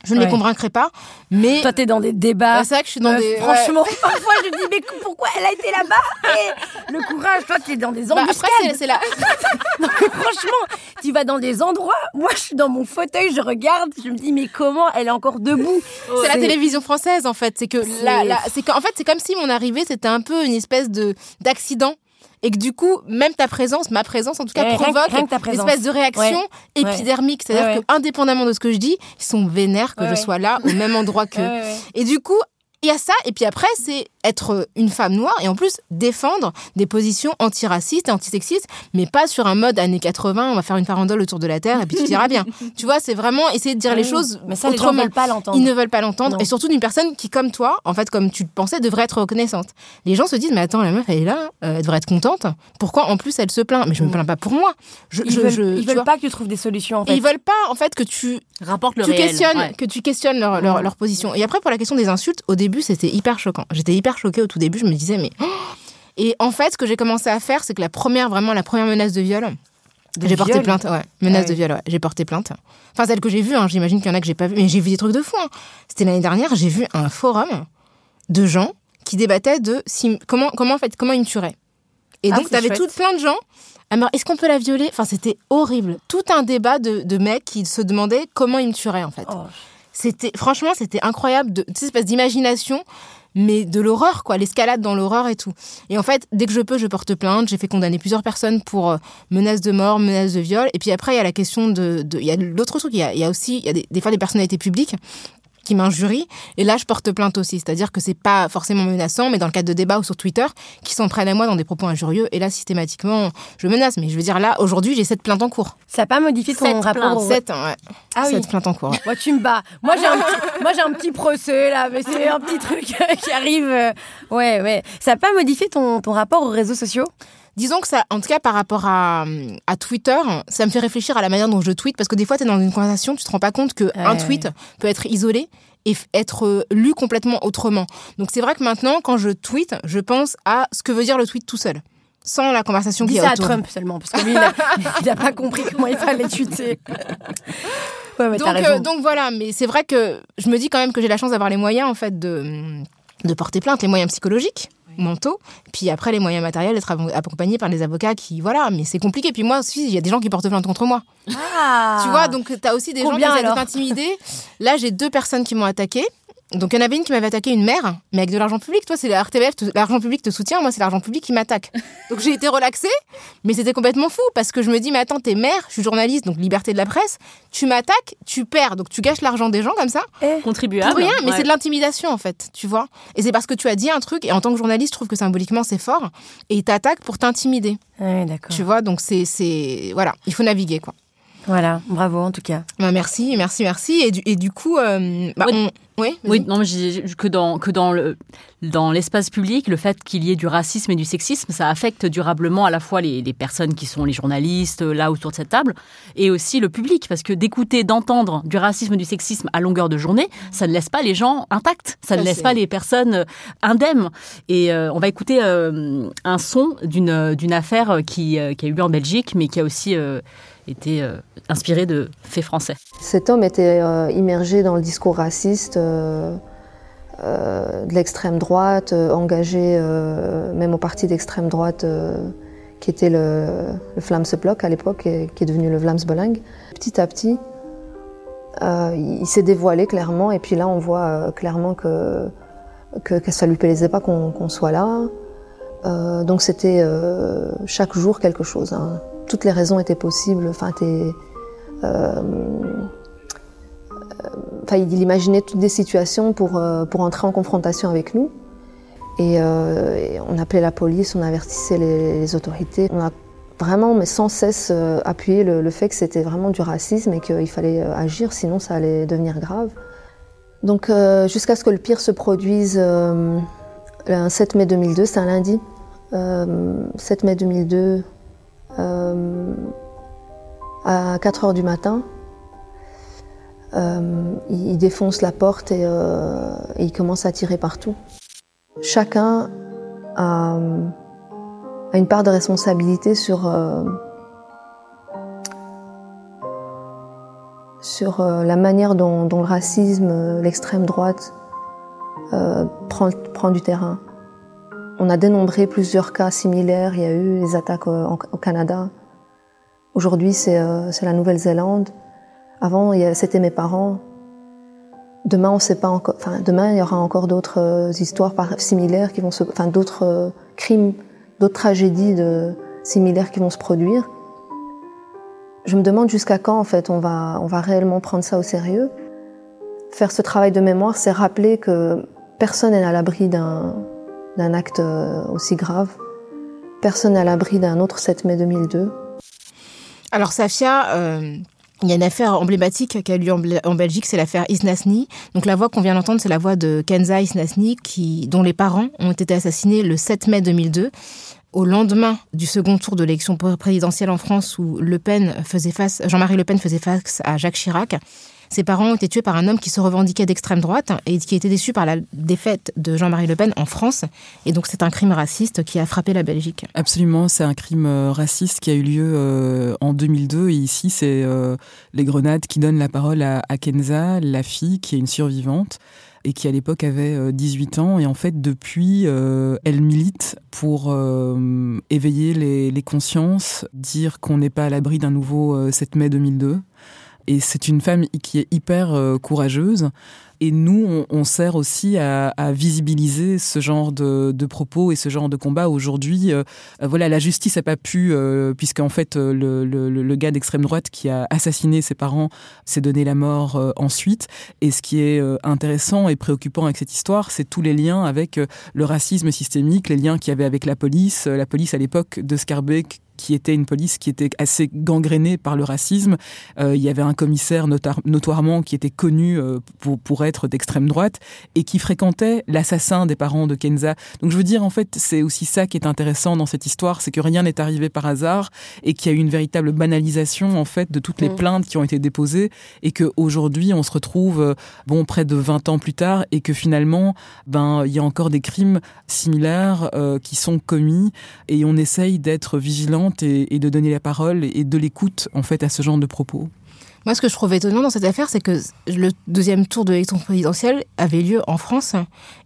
je ne les convaincrai pas, mais toi t'es dans des débats. c'est vrai que je suis dans des. Franchement, parfois je me dis mais pourquoi elle a été là-bas? Et le courage, toi t'es dans des embuscades. Bah après c'est là. franchement, tu vas dans des endroits. Moi je suis dans mon fauteuil, je regarde, je me dis mais comment elle est encore debout? C'est la télévision française en fait. C'est que là, là c'est qu'en fait c'est comme si mon arrivée c'était un peu une espèce de d'accident et que du coup, même ta présence, ma présence en tout cas, provoque une espèce de réaction épidermique. C'est-à-dire que, indépendamment de ce que je dis, ils sont vénères que je sois là, au même endroit qu'eux. Et du coup, il y a ça, et puis après, c'est être une femme noire et en plus défendre des positions antiracistes et antisexistes, mais pas sur un mode années 80, on va faire une farandole autour de la Terre et puis tout ira bien. tu vois, c'est vraiment essayer de dire les choses mais ça, autrement. Les gens veulent pas l'entendre. Ils ne veulent pas l'entendre, et surtout d'une personne qui, comme toi, en fait, comme tu le pensais, devrait être reconnaissante. Les gens se disent, mais attends, la meuf, elle est là, euh, elle devrait être contente. Pourquoi en plus elle se plaint? Mais je me plains pas pour moi. Je, ils veulent, ils veulent pas que tu trouves des solutions. En fait. ils veulent pas, en fait, que tu rapportes le tu questionnes, que tu questionnes leur, leur, leur position. Et après, pour la question des insultes, au début, c'était hyper choquant. J'étais hyper choquée au tout début. Je me disais, mais. Et en fait, ce que j'ai commencé à faire, c'est que la première, vraiment, la première menace de viol. J'ai porté plainte, ouais. Menace ah de viol, ouais. J'ai porté plainte. Enfin, celle que j'ai vue, hein. j'imagine qu'il y en a que j'ai pas vu. Mais j'ai vu des trucs de fou. Hein. C'était l'année dernière, j'ai vu un forum de gens qui débattaient de si, comment, comment, en fait, comment il me tuerait. Et Ah, donc, c'est tu avais chouette. tout plein de gens. Est-ce qu'on peut la violer? Enfin, c'était horrible. Tout un débat de, de mecs qui se demandaient comment il me tuerait, en fait. Oh. C'était, franchement, c'était incroyable. De, cette espèce d'imagination, mais de l'horreur, quoi. L'escalade dans l'horreur et tout. Et en fait, dès que je peux, je porte plainte. J'ai fait condamner plusieurs personnes pour euh, menaces de mort, menaces de viol. Et puis après, il y a la question de. Il y a l'autre truc, il y a, y a aussi, il y a des, des fois des personnalités publiques qui m'injurient. Et là, je porte plainte aussi. C'est-à-dire que c'est pas forcément menaçant, mais dans le cadre de débats ou sur Twitter, qui s'en prennent à moi dans des propos injurieux. Et là, systématiquement, je menace. Mais je veux dire, là, aujourd'hui, j'ai sept plaintes en cours. Ça n'a pas modifié ton Sept rapport plaintes. au... Sept, ouais. Ah oui. Sept plaintes en cours. ouais. Moi, tu me bats. Moi, j'ai un petit, moi, j'ai un petit procès, là, mais c'est un petit truc qui arrive. euh, Ouais, ouais. Ça n'a pas modifié ton, ton rapport aux réseaux sociaux? Disons que ça, en tout cas par rapport à, à Twitter, ça me fait réfléchir à la manière dont je tweete, parce que des fois, tu es dans une conversation, tu te rends pas compte qu'un Ouais. tweet peut être isolé et être euh, lu complètement autrement. Donc c'est vrai que maintenant, quand je tweete, je pense à ce que veut dire le tweet tout seul, sans la conversation Dis qui ça est à autour. Trump seulement, parce que lui, il n'a pas compris comment il fallait tweeter. Ouais, donc, euh, donc voilà, mais c'est vrai que je me dis quand même que j'ai la chance d'avoir les moyens en fait de, de porter plainte, les moyens psychologiques, mentaux, puis après les moyens matériels d'être accompagné par des avocats qui voilà, mais c'est compliqué. Puis moi aussi, il y a des gens qui portent plainte contre moi. Ah. Tu vois, donc tu as aussi des Combien, gens qui alors t'intimider. Là, j'ai deux personnes qui m'ont attaqué. Donc, il y en avait une qui m'avait attaqué, une mère, mais avec de l'argent public. Toi, c'est la RTBF, l'argent public te soutient, moi, c'est l'argent public qui m'attaque. Donc, j'ai été relaxée, mais c'était complètement fou parce que je me dis, mais attends, t'es mère, je suis journaliste, donc liberté de la presse, tu m'attaques, tu perds, donc tu gâches l'argent des gens comme ça. Contribuable. Pour rien, mais Ouais. c'est de l'intimidation en fait, tu vois. Et c'est parce que tu as dit un truc, et en tant que journaliste, je trouve que symboliquement c'est fort, et ils t'attaquent pour t'intimider, Ouais, d'accord. tu vois. Donc c'est, c'est, voilà, il faut naviguer quoi. Voilà, bravo en tout cas. Bah, merci, merci, merci. Et du, et du coup, euh, bah, on- oui, Oui, non, mais que dans que dans le dans l'espace public, le fait qu'il y ait du racisme et du sexisme, ça affecte durablement à la fois les, les personnes qui sont les journalistes euh, là autour de cette table, et aussi le public, parce que d'écouter, d'entendre du racisme et du sexisme à longueur de journée, ça ne laisse pas les gens intacts, ça ne laisse pas les personnes euh, indemnes. Et euh, on va écouter euh, un son d'une d'une affaire qui euh, qui a eu lieu en Belgique, mais qui a aussi été euh, inspirée de faits français. Cet homme était euh, immergé dans le discours raciste euh, de l'extrême droite, engagé même au parti d'extrême droite qui était le, le Blok à l'époque, et qui est devenu le Vlaams Belang. Petit à petit, il s'est dévoilé clairement, et puis là on voit clairement que, que, que ça lui plaisait pas qu'on soit là. Donc c'était chaque jour quelque chose. hein. Toutes les raisons étaient possibles. Étaient, euh, enfin, il imaginait toutes des situations pour, euh, pour entrer en confrontation avec nous. Et, euh, on appelait la police, on avertissait les, autorités. On a vraiment, mais sans cesse, euh, appuyé le, fait que c'était vraiment du racisme et qu'il fallait euh, agir, sinon ça allait devenir grave. Donc, euh, jusqu'à ce que le pire se produise, euh, le 7 mai 2002, c'est un lundi. Euh, 7 mai 2002, euh, à 4 heures du matin. Euh, il, défonce la porte et, euh, il commence à tirer partout. Chacun a, a une part de responsabilité sur, euh, sur euh, la manière dont, le racisme, l'extrême droite prend du terrain. On a dénombré plusieurs cas similaires. Il y a eu les attaques euh, au Canada. Aujourd'hui, c'est euh, la Nouvelle-Zélande. Avant, c'était mes parents. Demain, on sait pas encore. Enfin, demain, il y aura encore d'autres euh, histoires similaires qui vont se, enfin, d'autres crimes, d'autres tragédies similaires qui vont se produire. Je me demande jusqu'à quand, en fait, on va, on va réellement prendre ça au sérieux. Faire ce travail de mémoire, c'est rappeler que personne n'est à l'abri d'un, d'un acte euh, aussi grave. Personne à l'abri d'un autre 7 mai 2002. Alors Safia, euh, il y a une affaire emblématique qui a eu lieu en, Bel- en Belgique, c'est l'affaire Isnasni. Donc la voix qu'on vient d'entendre, c'est la voix de Kenza Isnasni, dont les parents ont été assassinés le 7 mai 2002, au lendemain du second tour de l'élection présidentielle en France où Le Pen faisait face, Jean-Marie Le Pen faisait face à Jacques Chirac. Ses parents ont été tués par un homme qui se revendiquait d'extrême droite et qui était déçu par la défaite de Jean-Marie Le Pen en France. Et donc c'est un crime raciste qui a frappé la Belgique. Absolument, c'est un crime euh, raciste qui a eu lieu euh, en 2002 et ici c'est euh, les grenades qui donnent la parole à, Kenza, la fille qui est une survivante. et qui à l'époque avait 18 ans. Et en fait, depuis, elle milite pour éveiller les consciences, dire qu'on n'est pas à l'abri d'un nouveau 7 mai 2002. Et c'est une femme qui est hyper courageuse. Et nous, on, sert aussi à, visibiliser ce genre de, propos et ce genre de combat. Aujourd'hui, euh, voilà, la justice n'a pas pu, euh, puisqu'en fait, euh, le, gars d'extrême droite qui a assassiné ses parents s'est donné la mort ensuite. Et ce qui est intéressant et préoccupant avec cette histoire, c'est tous les liens avec le racisme systémique, les liens qu'il y avait avec la police. La police à l'époque de Scarbeck qui était une police qui était assez gangrénée par le racisme. Euh, il y avait un commissaire notoirement qui était connu euh, pour, pour être d'extrême droite et qui fréquentait l'assassin des parents de Kenza. Donc je veux dire, en fait, c'est aussi ça qui est intéressant dans cette histoire, c'est que rien n'est arrivé par hasard et qu'il y a eu une véritable banalisation, en fait, de toutes les mm. plaintes qui ont été déposées et qu'aujourd'hui, on se retrouve, euh, bon, près de 20 ans plus tard et que finalement, ben, il y a encore des crimes similaires qui sont commis et on essaye d'être vigilant et, de donner la parole et de l'écoute en fait à ce genre de propos. Moi, ce que je trouve étonnant dans cette affaire, c'est que le deuxième tour de l'élection présidentielle avait lieu en France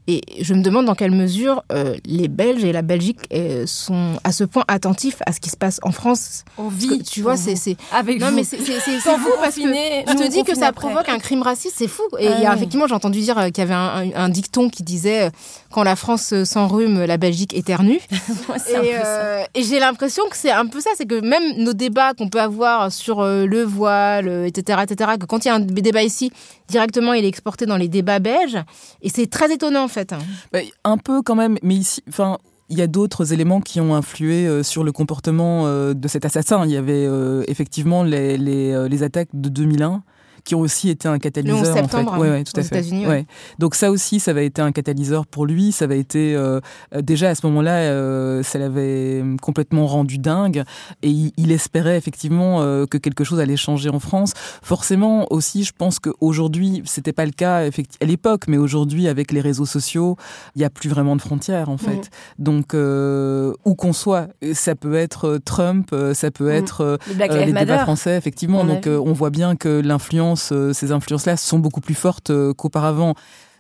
et je me demande dans quelle mesure euh, les Belges et la Belgique euh, sont à ce point attentifs à ce qui se passe en France. On vit. tu vois, c'est avec non mais c'est fou parce que je te dis que ça provoque un crime raciste, c'est fou. Et il y a effectivement, j'ai entendu dire euh, qu'il y avait un, un, dicton qui disait quand la France s'enrhume, la Belgique éternue. et, et j'ai l'impression que c'est un peu ça, c'est que même nos débats qu'on peut avoir sur le voile, etc., etc., que quand il y a un débat ici, directement il est exporté dans les débats belges, et c'est très étonnant. Hein. Bah, un peu quand même, mais ici, enfin, il y a d'autres éléments qui ont influé euh, sur le comportement euh, de cet assassin. Il y avait euh, effectivement les, les, les, attaques de 2001 qui ont aussi été un catalyseur. Le 11 septembre, en fait. ouais, tout à fait. Ouais. Donc ça aussi, ça va été un catalyseur pour lui. Ça va été euh, déjà à ce moment-là, euh, ça l'avait complètement rendu dingue et il, espérait effectivement euh, que quelque chose allait changer en France. Forcément aussi, je pense qu'aujourd'hui, c'était pas le cas à l'époque, mais aujourd'hui avec les réseaux sociaux, il y a plus vraiment de frontières en fait. Mmh. Donc où qu'on soit, ça peut être Trump, ça peut mmh. être les débats français effectivement. Donc on voit bien que l'influence euh, ces influences-là sont beaucoup plus fortes euh, qu'auparavant.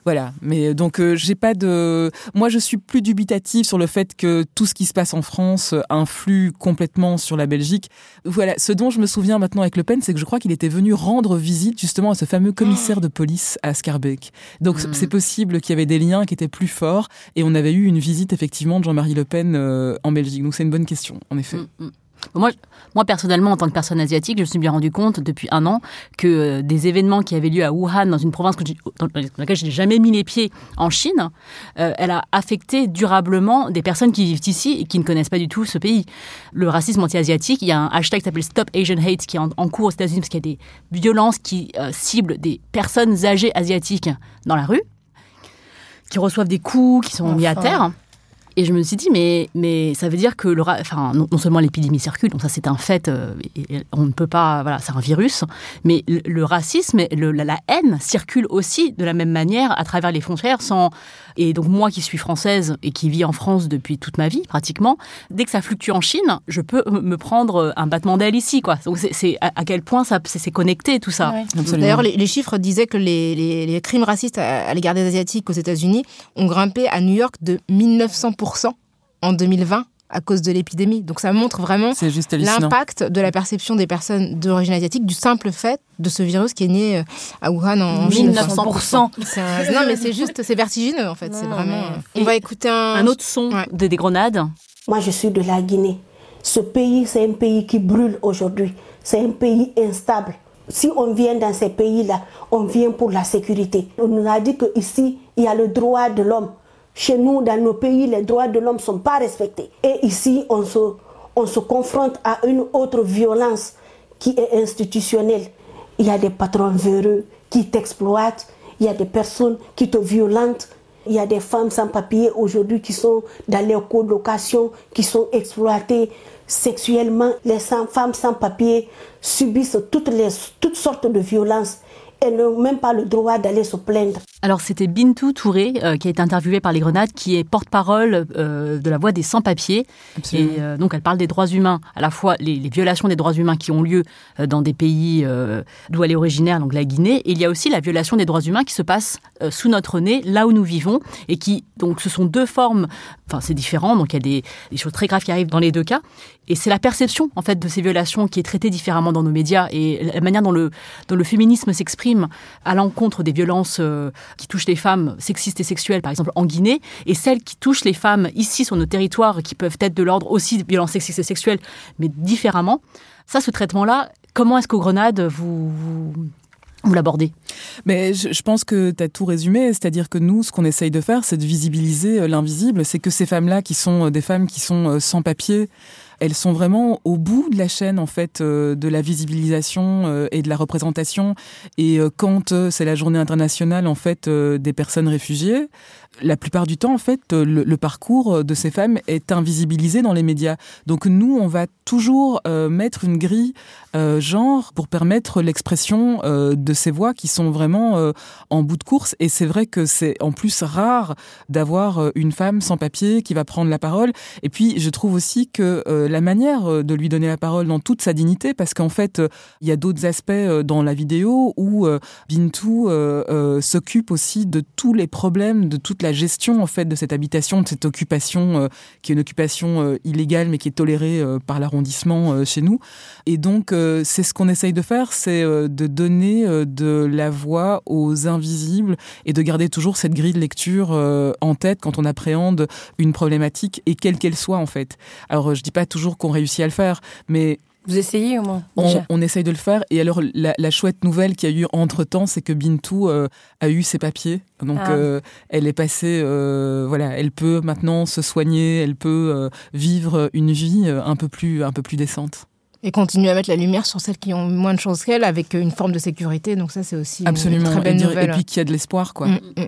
Voilà, mais euh, donc j'ai pas de. Moi, je suis plus dubitative sur le fait que tout ce qui se passe en France influe complètement sur la Belgique. Voilà, ce dont je me souviens maintenant avec Le Pen, c'est que je crois qu'il était venu rendre visite justement à ce fameux commissaire de police à Scarbeck. Donc hmm. c'est possible qu'il y avait des liens qui étaient plus forts et on avait eu une visite effectivement de Jean-Marie Le Pen en Belgique. Donc c'est une bonne question, en effet. Hmm, hmm. Moi, moi, personnellement, en tant que personne asiatique, je me suis bien rendu compte depuis un an que euh, des événements qui avaient lieu à Wuhan, dans une province dans laquelle je n'ai jamais mis les pieds en Chine, euh, elle a affecté durablement des personnes qui vivent ici et qui ne connaissent pas du tout ce pays. Le racisme anti-asiatique, il y a un hashtag qui s'appelle Stop Asian Hate qui est en, cours aux États-Unis parce qu'il y a des violences qui euh, ciblent des personnes âgées asiatiques dans la rue, qui reçoivent des coups, qui sont mis à terre. Et je me suis dit, mais, mais ça veut dire que le, enfin, non, seulement l'épidémie circule, donc ça c'est un fait, euh, on ne peut pas, voilà, c'est un virus, mais le, racisme, la, haine circule aussi de la même manière à travers les frontières sans. Et donc moi qui suis française et qui vis en France depuis toute ma vie pratiquement, dès que ça fluctue en Chine, je peux me prendre un battement d'aile ici, quoi. Donc c'est à, quel point ça c'est connecté tout ça. D'ailleurs, les, chiffres disaient que les, les, crimes racistes à, à l'égard des asiatiques aux États-Unis ont grimpé à New York de 1900% en 2020 à cause de l'épidémie. Donc ça montre vraiment l'impact de la perception des personnes d'origine asiatique du simple fait de ce virus qui est né euh, à Wuhan en 1900%. Non mais c'est juste, c'est vertigineux en fait. C'est vraiment. On va écouter un, autre son de des grenades. Moi je suis de la Guinée. Ce pays, c'est un pays qui brûle aujourd'hui. C'est un pays instable. Si on vient dans ces pays-là, on vient pour la sécurité. On nous a dit qu'ici, il y a le droit de l'homme. Chez nous, dans nos pays, les droits de l'homme ne sont pas respectés. Et ici, on se, on se confronte à une autre violence qui est institutionnelle. Il y a des patrons véreux qui t'exploitent, il y a des personnes qui te violentent, il y a des femmes sans papier aujourd'hui qui sont dans les colocations, qui sont exploitées sexuellement. Les femmes sans papier subissent toutes, les, toutes sortes de violences elles n'ont même pas le droit d'aller se plaindre. Alors c'était Bintou Touré euh, qui a été interviewée par les Grenades, qui est porte-parole euh, de la voix des sans-papiers. Et euh, donc elle parle des droits humains, à la fois les, violations des droits humains qui ont lieu dans des pays d'où elle est originaire, donc la Guinée, et il y a aussi la violation des droits humains qui se passe sous notre nez, là où nous vivons, et qui donc ce sont deux formes. Enfin c'est différent, donc il y a des, des choses très graves qui arrivent dans les deux cas. Et c'est la perception en fait de ces violations qui est traitée différemment dans nos médias et la manière dont le, féminisme s'exprime à l'encontre des violences euh, qui touchent les femmes sexistes et sexuelles, par exemple en Guinée, et celles qui touchent les femmes ici sur nos territoires, qui peuvent être de l'ordre aussi de violences sexistes et sexuelles, mais différemment. Ça, ce traitement-là, comment est-ce qu'au Grenade, vous, l'abordez? Mais je, pense que tu as tout résumé, c'est-à-dire que nous, ce qu'on essaye de faire, c'est de visibiliser euh, l'invisible. C'est que ces femmes-là, qui sont euh, des femmes qui sont sans papier, elles sont vraiment au bout de la chaîne en fait euh, de la visibilisation euh, et de la représentation. Et euh, quand c'est la journée internationale en fait des personnes réfugiées, la plupart du temps, en fait, le, parcours de ces femmes est invisibilisé dans les médias. Donc nous, on va toujours mettre une grille genre pour permettre l'expression de ces voix qui sont vraiment en bout de course. Et c'est vrai que c'est en plus rare d'avoir une femme sans papier qui va prendre la parole. Et puis, je trouve aussi que la manière euh, de lui donner la parole dans toute sa dignité, parce qu'en fait, euh, il y a d'autres aspects euh, dans la vidéo où Bintou s'occupe aussi de tous les problèmes, de toute la gestion en fait de cette habitation, de cette occupation qui est une occupation illégale mais qui est tolérée par l'arrondissement chez nous. Et donc, c'est ce qu'on essaye de faire, c'est de donner de la voix aux invisibles et de garder toujours cette grille de lecture en tête quand on appréhende une problématique et quelle qu'elle soit en fait. Alors, je dis pas toujours qu'on réussit à le faire, mais vous essayez au moins on, essaye de le faire. Et alors, la, chouette nouvelle qu'il y a eu entre-temps, c'est que Bintou euh, a eu ses papiers. Donc, ah. euh, elle est passée, euh, voilà, elle peut maintenant se soigner, elle peut vivre une vie un peu plus, un peu plus décente. Et continuer à mettre la lumière sur celles qui ont moins de choses qu'elle, avec une forme de sécurité. Donc ça, c'est aussi Absolument. une très belle nouvelle. Et puis qu'il y a de l'espoir, quoi. Mm, mm.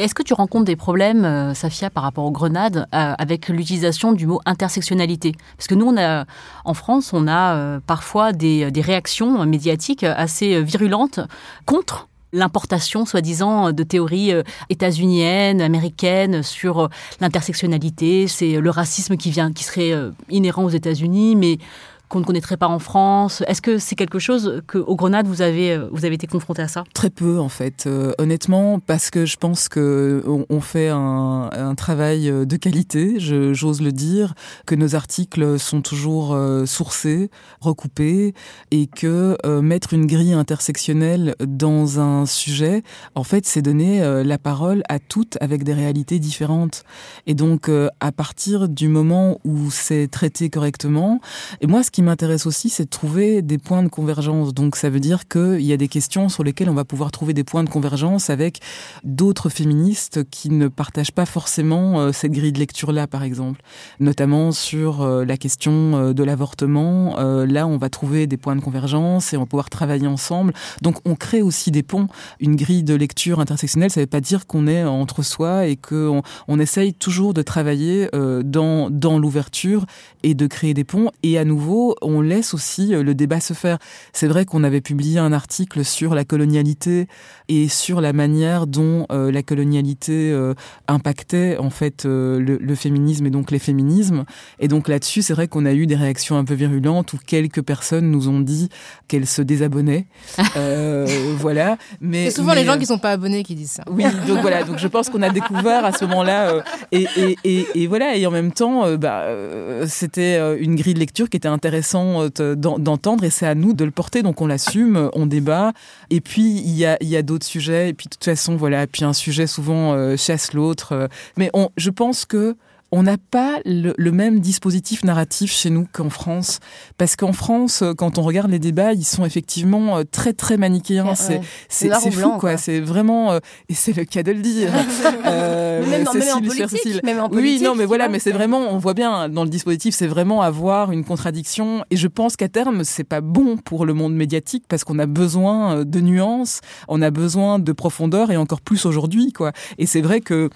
Est-ce que tu rencontres des problèmes, euh, Safia, par rapport aux grenades, euh, avec l'utilisation du mot intersectionnalité? Parce que nous, en France, on a euh, parfois des, réactions médiatiques assez virulentes contre l'importation, soi-disant, de théories états-uniennes, américaines sur l'intersectionnalité. C'est le racisme qui qui serait inhérent aux États-Unis, mais qu'on ne connaîtrait pas en France. Est-ce que c'est quelque chose que au Grenade vous avez euh, vous avez été confronté à ça? Très peu en fait, euh, honnêtement, parce que je pense que on, fait un, travail euh, de qualité, j'ose le dire, que nos articles sont toujours sourcés, recoupés, et que mettre une grille intersectionnelle dans un sujet, en fait, c'est donner la parole à toutes avec des réalités différentes. Et donc, à partir du moment où c'est traité correctement, et moi, ce qui m'intéresse aussi, c'est de trouver des points de convergence. Donc ça veut dire qu'il y a des questions sur lesquelles on va pouvoir trouver des points de convergence avec d'autres féministes qui ne partagent pas forcément euh, cette grille de lecture-là, par exemple. Notamment sur euh, la question euh, de l'avortement. Là, on va trouver des points de convergence et on va pouvoir travailler ensemble. Donc on crée aussi des ponts. Une grille de lecture intersectionnelle, ça ne veut pas dire qu'on est entre soi et qu'on on essaye toujours de travailler dans, dans l'ouverture et de créer des ponts. Et à nouveau, on laisse aussi euh, le débat se faire. C'est vrai qu'on avait publié un article sur la colonialité et sur la manière dont euh, la colonialité euh, impactait en fait le, féminisme et donc les féminismes. Et donc là-dessus, c'est vrai qu'on a eu des réactions un peu virulentes où quelques personnes nous ont dit qu'elles se désabonnaient. voilà. Mais c'est souvent les gens qui sont pas abonnés qui disent ça. Oui, donc voilà. Donc je pense qu'on a découvert à ce moment-là et, et, voilà. Et en même temps, bah, c'était une grille de lecture qui était intéressante euh, d'entendre et c'est à nous de le porter. Donc on l'assume, on débat. Et puis il y a, y a d'autres sujets. Et puis de toute façon, voilà. Puis un sujet souvent euh, chasse l'autre. Euh. Mais on, je pense que on n'a pas le, même dispositif narratif chez nous qu'en France. Parce qu'en France, quand on regarde les débats, ils sont effectivement euh, très, très manichéens. c'est c'est fou, quoi. C'est vraiment... Euh, et c'est le cas de le dire. euh, même, en, politique, même, en, politique, Oui, non, mais voilà, mais c'est vraiment... On voit bien dans le dispositif, c'est vraiment avoir une contradiction. Et je pense qu'à terme, c'est pas bon pour le monde médiatique parce qu'on a besoin euh, de nuances, on a besoin de profondeur et encore plus aujourd'hui, quoi. Et c'est vrai que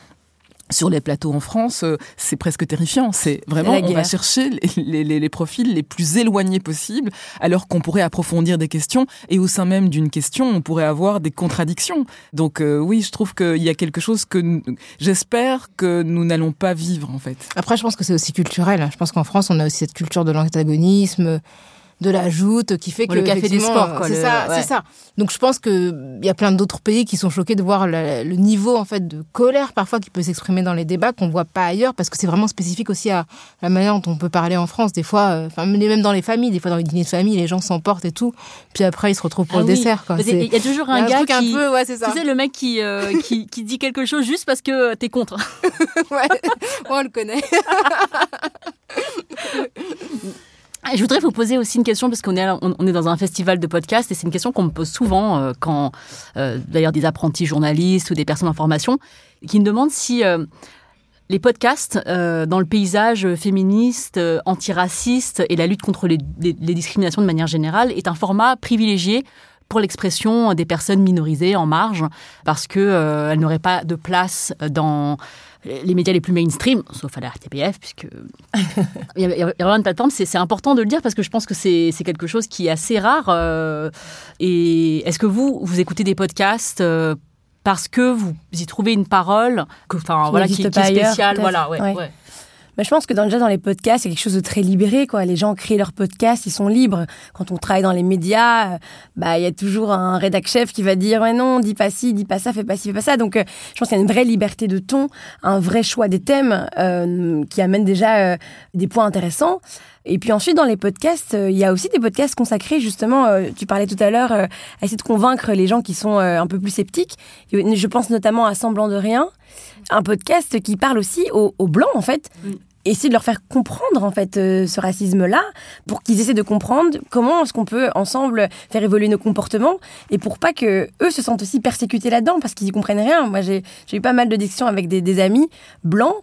sur les plateaux en France, euh, c'est presque terrifiant. C'est vraiment, on va chercher les, les, les, profils les plus éloignés possibles, alors qu'on pourrait approfondir des questions, et au sein même d'une question, on pourrait avoir des contradictions. Donc euh, oui, je trouve qu'il y a quelque chose que j'espère que nous n'allons pas vivre, en fait. Après, je pense que c'est aussi culturel. Je pense qu'en France, on a aussi cette culture de l'antagonisme de la joute qui fait que le café des sports c'est ça c'est ça. Donc je pense que il y a plein d'autres pays qui sont choqués de voir le, niveau en fait de colère parfois qui peut s'exprimer dans les débats qu'on voit pas ailleurs parce que c'est vraiment spécifique aussi à la manière dont on peut parler en France. Des fois euh, enfin même dans les familles des fois dans les dîners de famille les gens s'emportent et tout puis après ils se retrouvent pour ah le dessert il y a toujours un, gars qui un peu, ouais, ça. tu sais le mec qui, euh, qui, qui dit quelque chose juste parce que t'es contre. Ouais on le connaît Je voudrais vous poser aussi une question parce qu'on est, on est dans un festival de podcasts et c'est une question qu'on me pose souvent euh, quand, euh, d'ailleurs, des apprentis journalistes ou des personnes en formation qui me demandent si euh, les podcasts dans le paysage féministe, antiraciste et la lutte contre les, discriminations de manière générale est un format privilégié pour l'expression des personnes minorisées en marge parce que elles n'auraient pas de place dans les médias les plus mainstream, sauf à la RTPF, puisque il y a vraiment une plateforme, c'est important de le dire parce que je pense que c'est quelque chose qui est assez rare. Euh, et est-ce que vous, vous écoutez des podcasts euh, parce que vous y trouvez une parole que, enfin, voilà, qui, est spéciale, voilà, ouais, ouais. Bah, je pense que dans, déjà dans les podcasts, il y a quelque chose de très libéré. Quoi. Les gens créent leurs podcasts, ils sont libres. Quand on travaille dans les médias, euh, bah il y a toujours un rédac chef qui va dire ouais non, dis pas ci, dis pas ça, fais pas ci, fais pas ça. Donc euh, je pense qu'il y a une vraie liberté de ton, un vrai choix des thèmes euh, qui amène déjà des points intéressants. Et puis ensuite, dans les podcasts, il y a aussi des podcasts consacrés, justement, tu parlais tout à l'heure, à essayer de convaincre les gens qui sont un peu plus sceptiques. Je pense notamment à Semblant de rien, un podcast qui parle aussi aux, blancs, en fait. Mm. Essayer de leur faire comprendre, en fait, euh, ce racisme-là, pour qu'ils essaient de comprendre comment est-ce qu'on peut, ensemble, faire évoluer nos comportements, et pour pas que eux se sentent aussi persécutés là-dedans, parce qu'ils y comprennent rien. Moi, j'ai eu pas mal de discussions avec des, amis blancs,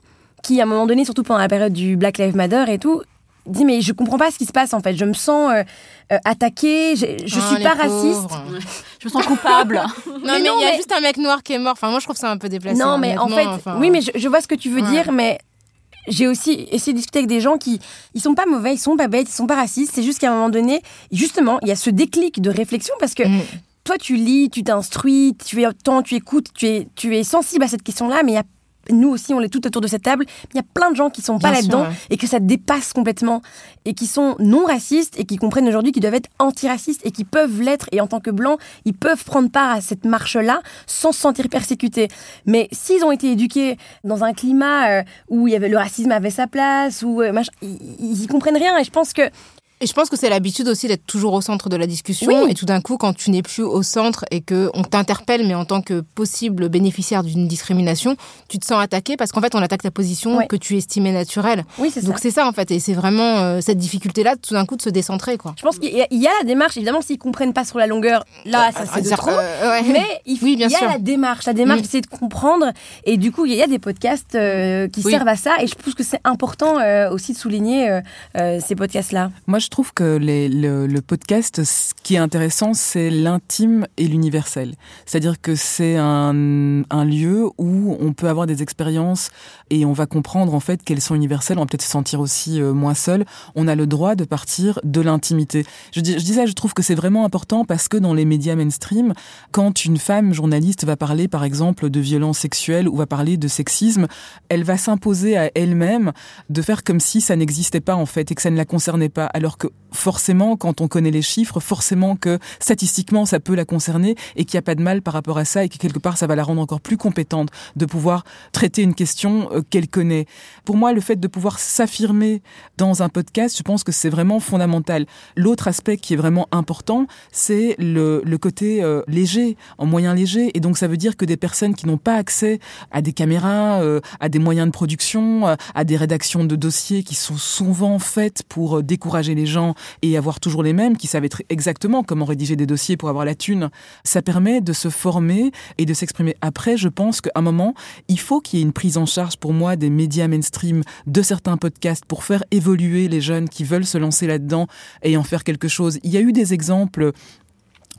qui, à un moment donné, surtout pendant la période du Black Lives Matter et tout, dit mais je comprends pas ce qui se passe en fait. Je me sens euh, euh, attaquée. Je, je ah, suis pas raciste. je me sens coupable. Non mais il y a juste un mec noir qui est mort. Enfin moi je trouve ça un peu déplacé non mais en fait oui mais je, vois ce que tu veux dire mais j'ai aussi essayé de discuter avec des gens qui ils sont pas mauvais ils sont pas bêtes ils sont pas racistes. C'est juste qu'à un moment donné justement il y a ce déclic de réflexion parce que mm. toi tu lis tu t'instruis tu es temps tu écoutes tu es tu es sensible à cette question là mais il y a nous aussi, on est tout autour de cette table. Il y a plein de gens qui sont pas là-dedans et que ça dépasse complètement et qui sont non racistes et qui comprennent aujourd'hui qu'ils doivent être antiracistes et qui peuvent l'être. Et en tant que blancs, ils peuvent prendre part à cette marche-là sans se sentir persécutés. Mais s'ils ont été éduqués dans un climat euh, où il y avait le racisme avait sa place, ou euh, ils, ils y comprennent rien. Et je pense que et je pense que c'est l'habitude aussi d'être toujours au centre de la discussion. Et tout d'un coup, quand tu n'es plus au centre et que on t'interpelle, mais en tant que possible bénéficiaire d'une discrimination, tu te sens attaqué parce qu'en fait, on attaque ta position que tu estimais naturelle. Oui, c'est ça. Donc c'est ça en fait. Et c'est vraiment euh, cette difficulté-là, tout d'un coup, de se décentrer. Quoi. Je pense qu'il y, a la démarche. Évidemment, s'ils comprennent pas sur la longueur, là, ça c'est de trop. Euh, mais il, oui, bien y a la démarche. La démarche, mm. c'est de comprendre. Et du coup, il y a des podcasts euh, qui servent à ça. Et je pense que c'est important aussi de souligner ces podcasts-là. Moi, je trouve que le, podcast, ce qui est intéressant, c'est l'intime et l'universel. C'est-à-dire que c'est un, lieu où on peut avoir des expériences et on va comprendre en fait qu'elles sont universelles. On va peut-être se sentir aussi euh, moins seul. On a le droit de partir de l'intimité. Je dis, je ça, je trouve que c'est vraiment important parce que dans les médias mainstream, quand une femme journaliste va parler par exemple de violence sexuelle ou va parler de sexisme, elle va s'imposer à elle-même de faire comme si ça n'existait pas en fait et que ça ne la concernait pas. Alors que forcément, quand on connaît les chiffres, forcément que statistiquement, ça peut la concerner et qu'il n'y a pas de mal par rapport à ça et que quelque part, ça va la rendre encore plus compétente de pouvoir traiter une question euh, qu'elle connaît. Pour moi, le fait de pouvoir s'affirmer dans un podcast, je pense que c'est vraiment fondamental. L'autre aspect qui est vraiment important, c'est le, côté euh, léger, en moyen léger. Et donc, ça veut dire que des personnes qui n'ont pas accès à des caméras, euh, à des moyens de production, à des rédactions de dossiers qui sont souvent faites pour décourager les gens et avoir toujours les mêmes qui savent exactement comment rédiger des dossiers pour avoir la thune. Ça permet de se former et de s'exprimer. Après, je pense qu'à un moment, il faut qu'il y ait une prise en charge pour moi des médias mainstream, de certains podcasts pour faire évoluer les jeunes qui veulent se lancer là-dedans et en faire quelque chose. Il y a eu des exemples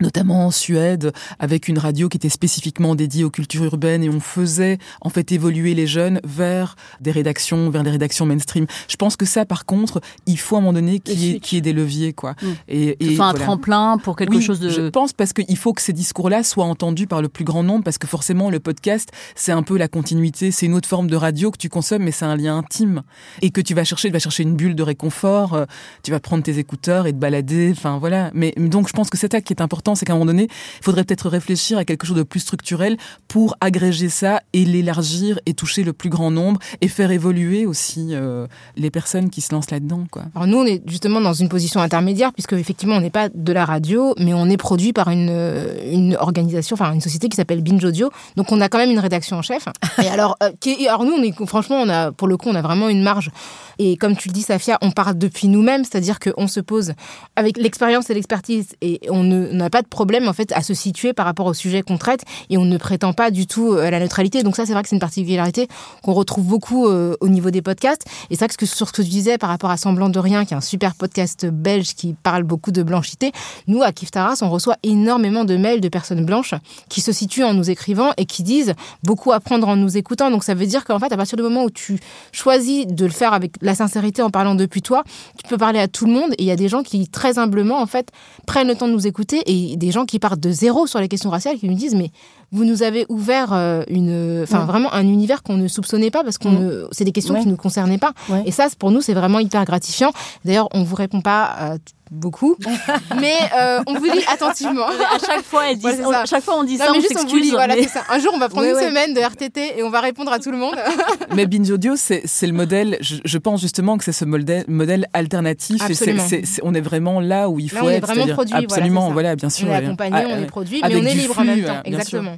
notamment en Suède, avec une radio qui était spécifiquement dédiée aux cultures urbaines et on faisait en fait évoluer les jeunes vers des rédactions, vers des rédactions mainstream. Je pense que ça, par contre, il faut à un moment donné qu'il y, ait, des leviers, quoi. Mm. Et, et enfin, un tremplin pour quelque chose de. Je pense parce qu'il faut que ces discours-là soient entendus par le plus grand nombre, parce que forcément, le podcast, c'est un peu la continuité, c'est une autre forme de radio que tu consommes, mais c'est un lien intime et que tu vas chercher, tu vas chercher une bulle de réconfort, euh, tu vas prendre tes écouteurs et te balader, enfin voilà. Mais donc, je pense que c'est ça qui est important c'est qu'à un moment donné, il faudrait peut-être réfléchir à quelque chose de plus structurel pour agréger ça et l'élargir et toucher le plus grand nombre et faire évoluer aussi euh, les personnes qui se lancent là-dedans. Quoi. Alors nous, on est justement dans une position intermédiaire puisque effectivement, on n'est pas de la radio, mais on est produit par une, euh, une organisation, enfin une société qui s'appelle Binge Audio. Donc on a quand même une rédaction en chef. Et alors, euh, qui, alors nous, on est, franchement, on a, pour le coup, on a vraiment une marge. Et comme tu le dis, Safia, on parle depuis nous-mêmes, c'est-à-dire qu'on se pose avec l'expérience et l'expertise et on n'a pas de problème en fait à se situer par rapport au sujet qu'on traite et on ne prétend pas du tout euh, à la neutralité. Donc ça, c'est vrai que c'est une particularité qu'on retrouve beaucoup euh, au niveau des podcasts. Et ça, que sur ce que tu disais par rapport à Semblant de rien, qui est un super podcast belge qui parle beaucoup de blanchité, nous à Kiftaras, on reçoit énormément de mails de personnes blanches qui se situent en nous écrivant et qui disent beaucoup apprendre en nous écoutant. Donc ça veut dire qu'en fait, à partir du moment où tu choisis de le faire avec la sincérité en parlant depuis toi, tu peux parler à tout le monde et il y a des gens qui très humblement en fait prennent le temps de nous écouter et des gens qui partent de zéro sur les questions raciales qui nous disent mais vous nous avez ouvert euh, une, enfin vraiment un univers qu'on ne soupçonnait pas parce qu'on, mm. c'est des questions qui ne nous concernaient pas. Et ça, pour nous, c'est vraiment hyper gratifiant. D'ailleurs, on vous répond pas euh, beaucoup, mais euh, on vous lit attentivement. à chaque fois, elle dit, à chaque fois on dit ça, on s'excuse. Voilà, ça. Un jour, on va prendre une semaine de RTT et on va répondre à tout le monde. mais Binge Audio, c'est le modèle. Je, pense justement que c'est ce modèle, modèle alternatif. Et on est vraiment là où il faut là, on être. Est vraiment produit, absolument, voilà, bien sûr. On est accompagné, on est produit, mais on est libre en même temps. Exactement.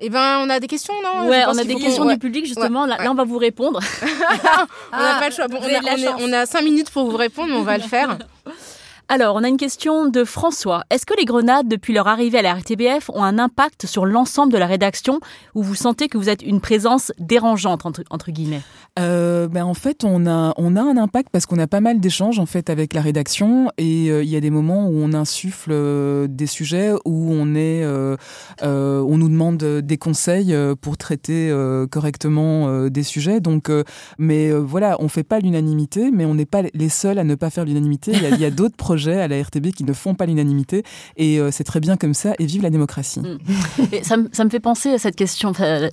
Eh ben, on a des questions, non? Ouais, on a des questions du public, justement. Là, on va vous répondre. on n'a pas le choix. on, a, cinq minutes pour vous répondre, mais on va le faire. Alors, on a une question de François. Est-ce que les grenades, depuis leur arrivée à la RTBF, ont un impact sur l'ensemble de la rédaction ou vous sentez que vous êtes une présence dérangeante, entre, entre guillemets? Euh, ben En fait, on a, on a un impact parce qu'on a pas mal d'échanges en fait, avec la rédaction et euh, il y a des moments où on insuffle euh, des sujets, où on, est, on nous demande des conseils pour traiter correctement des sujets. Donc, mais voilà, on fait pas l'unanimité, mais on n'est pas les seuls à ne pas faire l'unanimité. Il y a, a d'autres projets à la RTB qui ne font pas l'unanimité. Et euh, c'est très bien comme ça. Et vive la démocratie. Mm. Et ça, ça, me fait penser à cette question,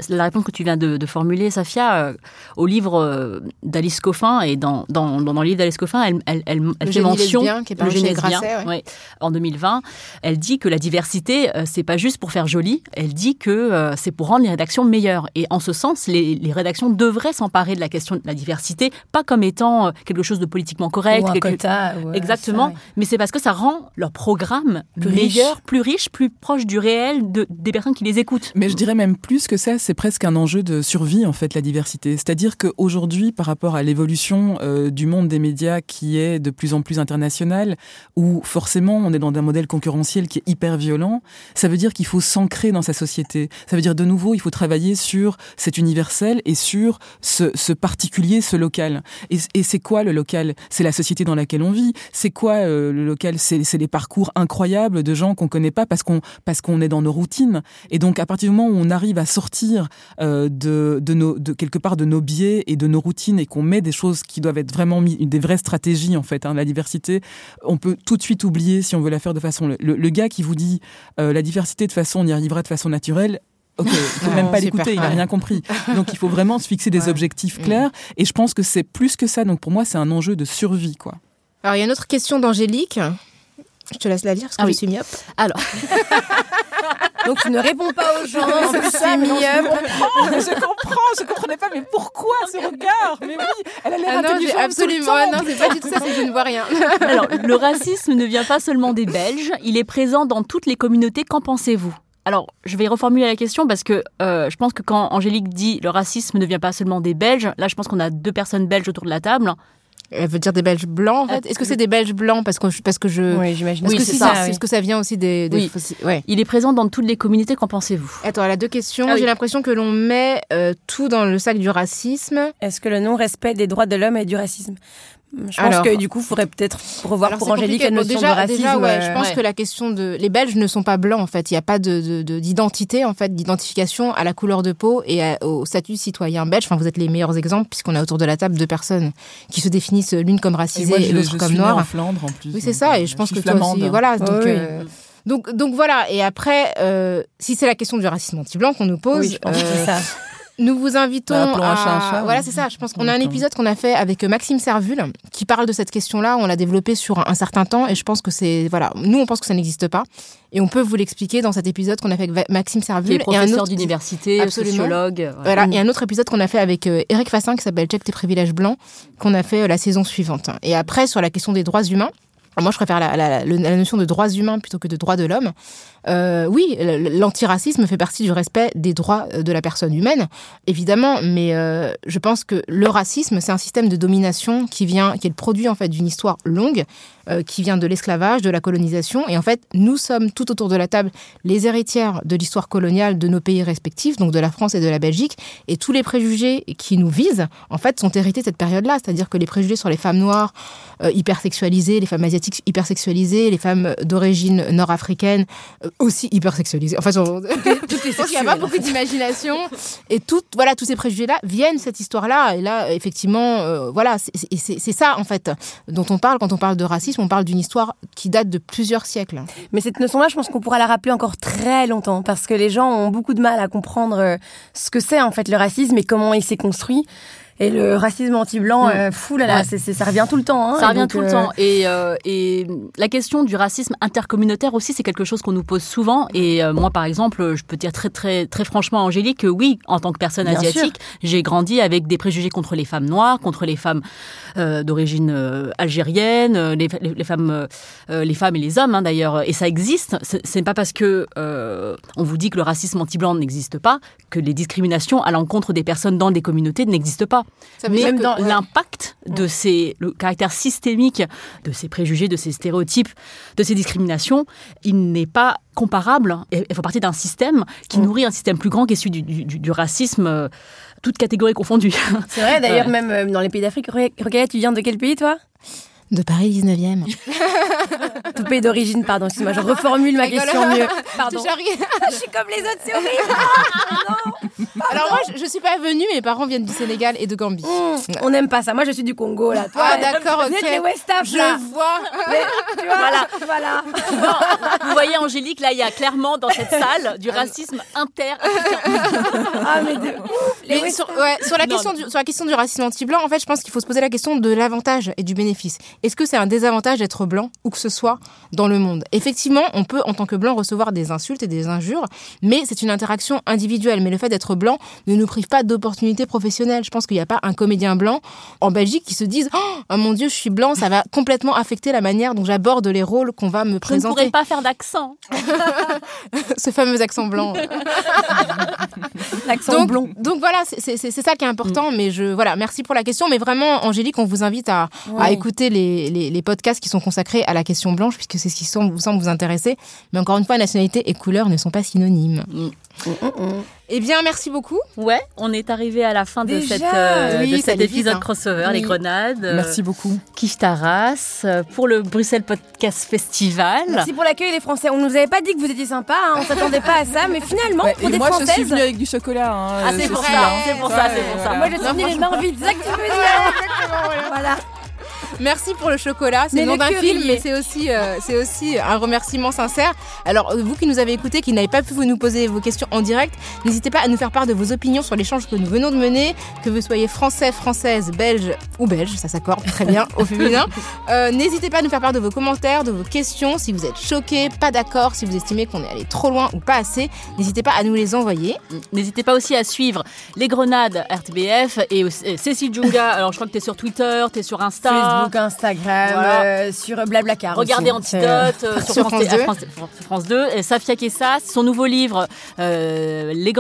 la réponse que tu viens de, formuler, Safia, euh, au livre euh, d'Alice Coffin. Et dans, dans, dans, le livre d'Alice Coffin, elle, elle, elle, elle fait mention. Lesbien, qui est le génie Grasset, ouais. en 2020. Elle dit que la diversité, c'est pas juste pour faire joli. Elle dit que c'est pour rendre les rédactions meilleures. Et en ce sens, les, les rédactions devraient s'emparer de la question de la diversité, pas comme étant quelque chose de politiquement correct. Ou un quota, Exactement mais c'est parce que ça rend leur programme plus meilleur, plus riche, plus proche du réel de, des personnes qui les écoutent. Mais je dirais même plus que ça, c'est presque un enjeu de survie en fait, la diversité. C'est-à-dire qu'aujourd'hui, par rapport à l'évolution euh, du monde des médias qui est de plus en plus international, où forcément on est dans un modèle concurrentiel qui est hyper violent, ça veut dire qu'il faut s'ancrer dans sa société. Ça veut dire de nouveau, il faut travailler sur cet universel et sur ce, ce particulier, ce local. Et, et c'est quoi le local? C'est la société dans laquelle on vit. C'est quoi euh, le local, c'est des parcours incroyables de gens qu'on connaît pas parce qu'on parce qu'on est dans nos routines. Et donc à partir du moment où on arrive à sortir euh, de, de, nos, de quelque part de nos biais et de nos routines et qu'on met des choses qui doivent être vraiment mis, des vraies stratégies en fait. Hein, la diversité, on peut tout de suite oublier si on veut la faire de façon. Le, le gars qui vous dit euh, la diversité de façon on y arrivera de façon naturelle, Ok, il faut même pas l'écouter, il n'a rien compris. Donc il faut vraiment se fixer des objectifs clairs. Et je pense que c'est plus que ça. Donc pour moi, c'est un enjeu de survie, quoi. Alors il y a une autre question d'Angélique. Je te laisse la lire parce que Ah je oui. suis myope. Alors, Donc tu ne réponds pas aux gens, mais non, myope. Je comprends, je comprenais pas, mais pourquoi ce regard? Mais oui, elle a l'air Ah intelligente absolument. tout le ah temps. non, c'est pas du tout ça, c'est que je ne vois rien. alors, le racisme ne vient pas seulement des Belges, il est présent dans toutes les communautés. Qu'en pensez-vous? Alors, je vais reformuler la question parce que euh, je pense que quand Angélique dit le racisme ne vient pas seulement des Belges, là je pense qu'on a deux personnes belges autour de la table. Elle veut dire des Belges blancs, en fait. Est-ce que c'est des Belges blancs? Parce que, parce que je. Oui, j'imagine. Est-ce Oui, que c'est ça, ça, oui. est-ce que ça vient aussi des. des Oui. fossi- ouais. Il est présent dans toutes les communautés. Qu'en pensez-vous? Attends, elle a deux questions. Ah oui. J'ai l'impression que l'on met euh, tout dans le sac du racisme. Est-ce que le non-respect des droits de l'homme est du racisme? Je pense Alors- que du coup, il faudrait peut-être revoir pour Angélique la notion déjà, de racisme. déjà, ouais, je euh, pense ouais. que la question de les Belges ne sont pas blancs en fait. Il n'y a pas de de- de- d'identité en fait, d'identification à la couleur de peau et à- au statut citoyen belge. Enfin, vous êtes les meilleurs exemples puisqu'on a autour de la table deux personnes qui se définissent l'une comme racisée et, l'autre comme noire. en Flandre en plus. Oui, c'est ça. euh, Et je pense suis que toi aussi, voilà. Donc, oui. euh, donc, donc voilà. Et après, euh, si c'est la question du racisme anti-blanc qu'on nous pose, Oui, je pense euh, ça. nous vous invitons Bah, à... un chat un chat, Voilà, c'est ça. Je pense qu'on a un euh, épisode qu'on a fait avec euh, Maxime Servul qui parle de cette question-là. On l'a développé sur un, un certain temps et je pense que c'est... Voilà, nous, on pense que ça n'existe pas. Et on peut vous l'expliquer dans cet épisode qu'on a fait avec Maxime Qui Servul. est et un professeur autre- d'université, sociologue. ouais. Voilà, et un autre épisode qu'on a fait avec euh, Eric Fassin qui s'appelle Check tes privilèges blancs, qu'on a fait euh, la saison suivante. Et après, sur la question des droits humains, moi je préfère la, la- la- la notion de droits humains plutôt que de droits de l'homme. Euh, oui, l'antiracisme fait partie du respect des droits euh, de la personne humaine, évidemment, mais euh, je pense que le racisme, c'est un système de domination qui vient, qui est le produit en fait d'une histoire longue, euh, qui vient de l'esclavage, de la colonisation, et en fait, nous sommes tout autour de la table les héritières de l'histoire coloniale de nos pays respectifs, donc de la France et de la Belgique, et tous les préjugés qui nous visent, en fait, sont hérités de cette période-là, c'est-à-dire que les préjugés sur les femmes noires euh, hypersexualisées, les femmes asiatiques hypersexualisées, les femmes d'origine nord-africaine aussi hypersexualisées. Enfin, on- je pense qu'il n'y a pas beaucoup d'imagination. Et tout, voilà, tous ces préjugés-là viennent de cette histoire-là. Et là, effectivement, euh, voilà, c'est ça, en fait, dont on parle quand on parle de racisme. On parle d'une histoire qui date de plusieurs siècles. Mais cette notion-là, je pense qu'on pourra la rappeler encore très longtemps parce que les gens ont beaucoup de mal à comprendre euh, ce que c'est en fait le racisme et comment il s'est construit. Et le racisme anti-blanc, Mm. euh, fou là là, Ouais. c'est- c'est- ça revient tout le temps. hein. Ça revient donc, tout le euh, temps. Et, euh, et la question du racisme intercommunautaire aussi, c'est quelque chose qu'on nous pose souvent. Et euh, moi, par exemple, je peux dire très, très, très franchement, Angélique, que oui, en tant que personne Bien asiatique, j'ai grandi avec des préjugés contre les femmes noires, contre les femmes euh, d'origine algérienne, les, les- les femmes, les femmes et les hommes, hein, d'ailleurs. Et ça existe. C'est pas parce que euh, on vous dit que le racisme anti-blanc n'existe pas que les discriminations à l'encontre des personnes dans des communautés n'existent pas. Ça veut Mais dire même que- dans ouais. l'impact de ces, le caractère systémique de ces préjugés, de ces stéréotypes, de ces discriminations, il n'est pas comparable. Et Il fait partie d'un système qui nourrit un système plus grand qui est celui du, du- du- du racisme, euh, toutes catégories confondues. C'est vrai, d'ailleurs, même euh, dans les pays d'Afrique. Rocaille, tu viens de quel pays, toi? De Paris 19e. Tout pays d'origine, pardon, excuse-moi, je reformule ma question mieux. Pardon. Je suis comme les autres, c'est horrible. Alors moi, je, je suis pas venue, mes parents viennent du Sénégal et de Gambie. Mmh, on n'aime pas ça. Moi, je suis du Congo, là. Toi, Ah, d'accord, vous êtes ok. les West Af, Je là. vois. Mais, tu vois, voilà. voilà. Vous voyez, Angélique, là, il y a clairement dans cette salle du racisme inter Ah, mais de ouf. Les Mais West sur, ouais, sur, la Non, question du, sur la question du racisme anti-blanc, en fait, je pense qu'il faut se poser la question de l'avantage et du bénéfice. Est-ce que c'est un désavantage d'être blanc, où que ce soit, dans le monde? Effectivement, on peut, en tant que blanc, recevoir des insultes et des injures, mais c'est une interaction individuelle. Mais le fait d'être blanc ne nous prive pas d'opportunités professionnelles. Je pense qu'il n'y a pas un comédien blanc en Belgique qui se dise Oh mon Dieu, je suis blanc, ça va complètement affecter la manière dont j'aborde les rôles qu'on va me Je ne présenter. pourrais pas faire d'accent. Ce fameux accent blanc. L'accent donc, blond. donc voilà, c'est- ça qui est important. Mais je voilà, merci pour la question. Mais vraiment, Angélique, on vous invite à, à écouter les, les, les podcasts qui sont consacrés à la question blanche, puisque c'est ce qui semble, vous semble vous intéresser. Mais encore une fois, nationalité et couleur ne sont pas synonymes. Eh bien, merci beaucoup. Ouais, on est arrivé à la fin de, cette, euh, Oui, de ça cet vite, épisode hein. crossover, les grenades. euh, Merci beaucoup. Kif Taras, euh, pour le Bruxelles Podcast Festival. Merci pour l'accueil, les Français. On nous avait pas dit que vous étiez sympa, hein. on s'attendait pas à ça, mais finalement, Ouais, pour des moi, je suis Françaises. venue avec du chocolat. hein, Ah, c'est pour ça, c'est pour ça, c'est pour ça. Moi, je suis venue les mains vides, c'est ça que tu veux dire. Voilà. Merci pour le chocolat. C'est le nom d'un film, mais c'est aussi, euh, c'est aussi un remerciement sincère. Alors, euh, vous qui nous avez écoutés, qui n'avez pas pu vous nous poser vos questions en direct, n'hésitez pas à nous faire part de vos opinions sur l'échange que nous venons de mener, que vous soyez français, française, belge ou belge, ça s'accorde très bien au féminin. Euh, n'hésitez pas à nous faire part de vos commentaires, de vos questions, si vous êtes choqués, pas d'accord, si vous estimez qu'on est allé trop loin ou pas assez, n'hésitez pas à nous les envoyer. N'hésitez pas aussi à suivre les grenades RTBF et Cécile Junga. Alors, je crois que tu es sur Twitter, tu es sur Insta. Facebook, Instagram, euh, sur Blablacar. Regardez Antidote euh, sur, France, 2. France, 2. Et Safia Kessa, son nouveau livre, euh, les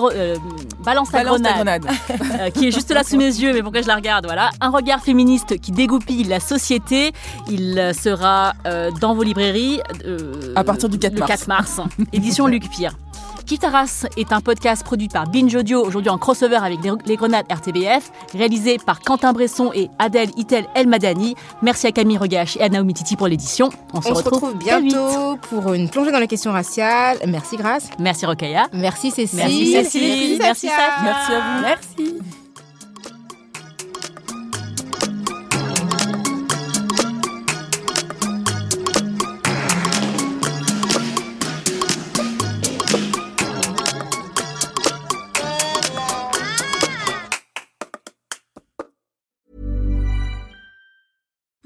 Balance ta grenade, qui est juste là sous mes yeux, mais pourquoi je la regarde Voilà, un regard féministe qui dégoupille la société. Il sera dans vos librairies à partir du 4 le 4 mars. édition Luc Pierre. Kitaras est un podcast produit par Binge Audio, aujourd'hui en crossover avec les Grenades RTBF, réalisé par Quentin Bresson et Adèle Itel El Madani. Merci à Camille Regache et à Naomi Titi pour l'édition. On, se, retrouve, bientôt pour une plongée dans les questions raciales. Merci Grace. Merci Rokaya. Merci Cécile. Merci Cécile. Merci, Merci à vous. Merci.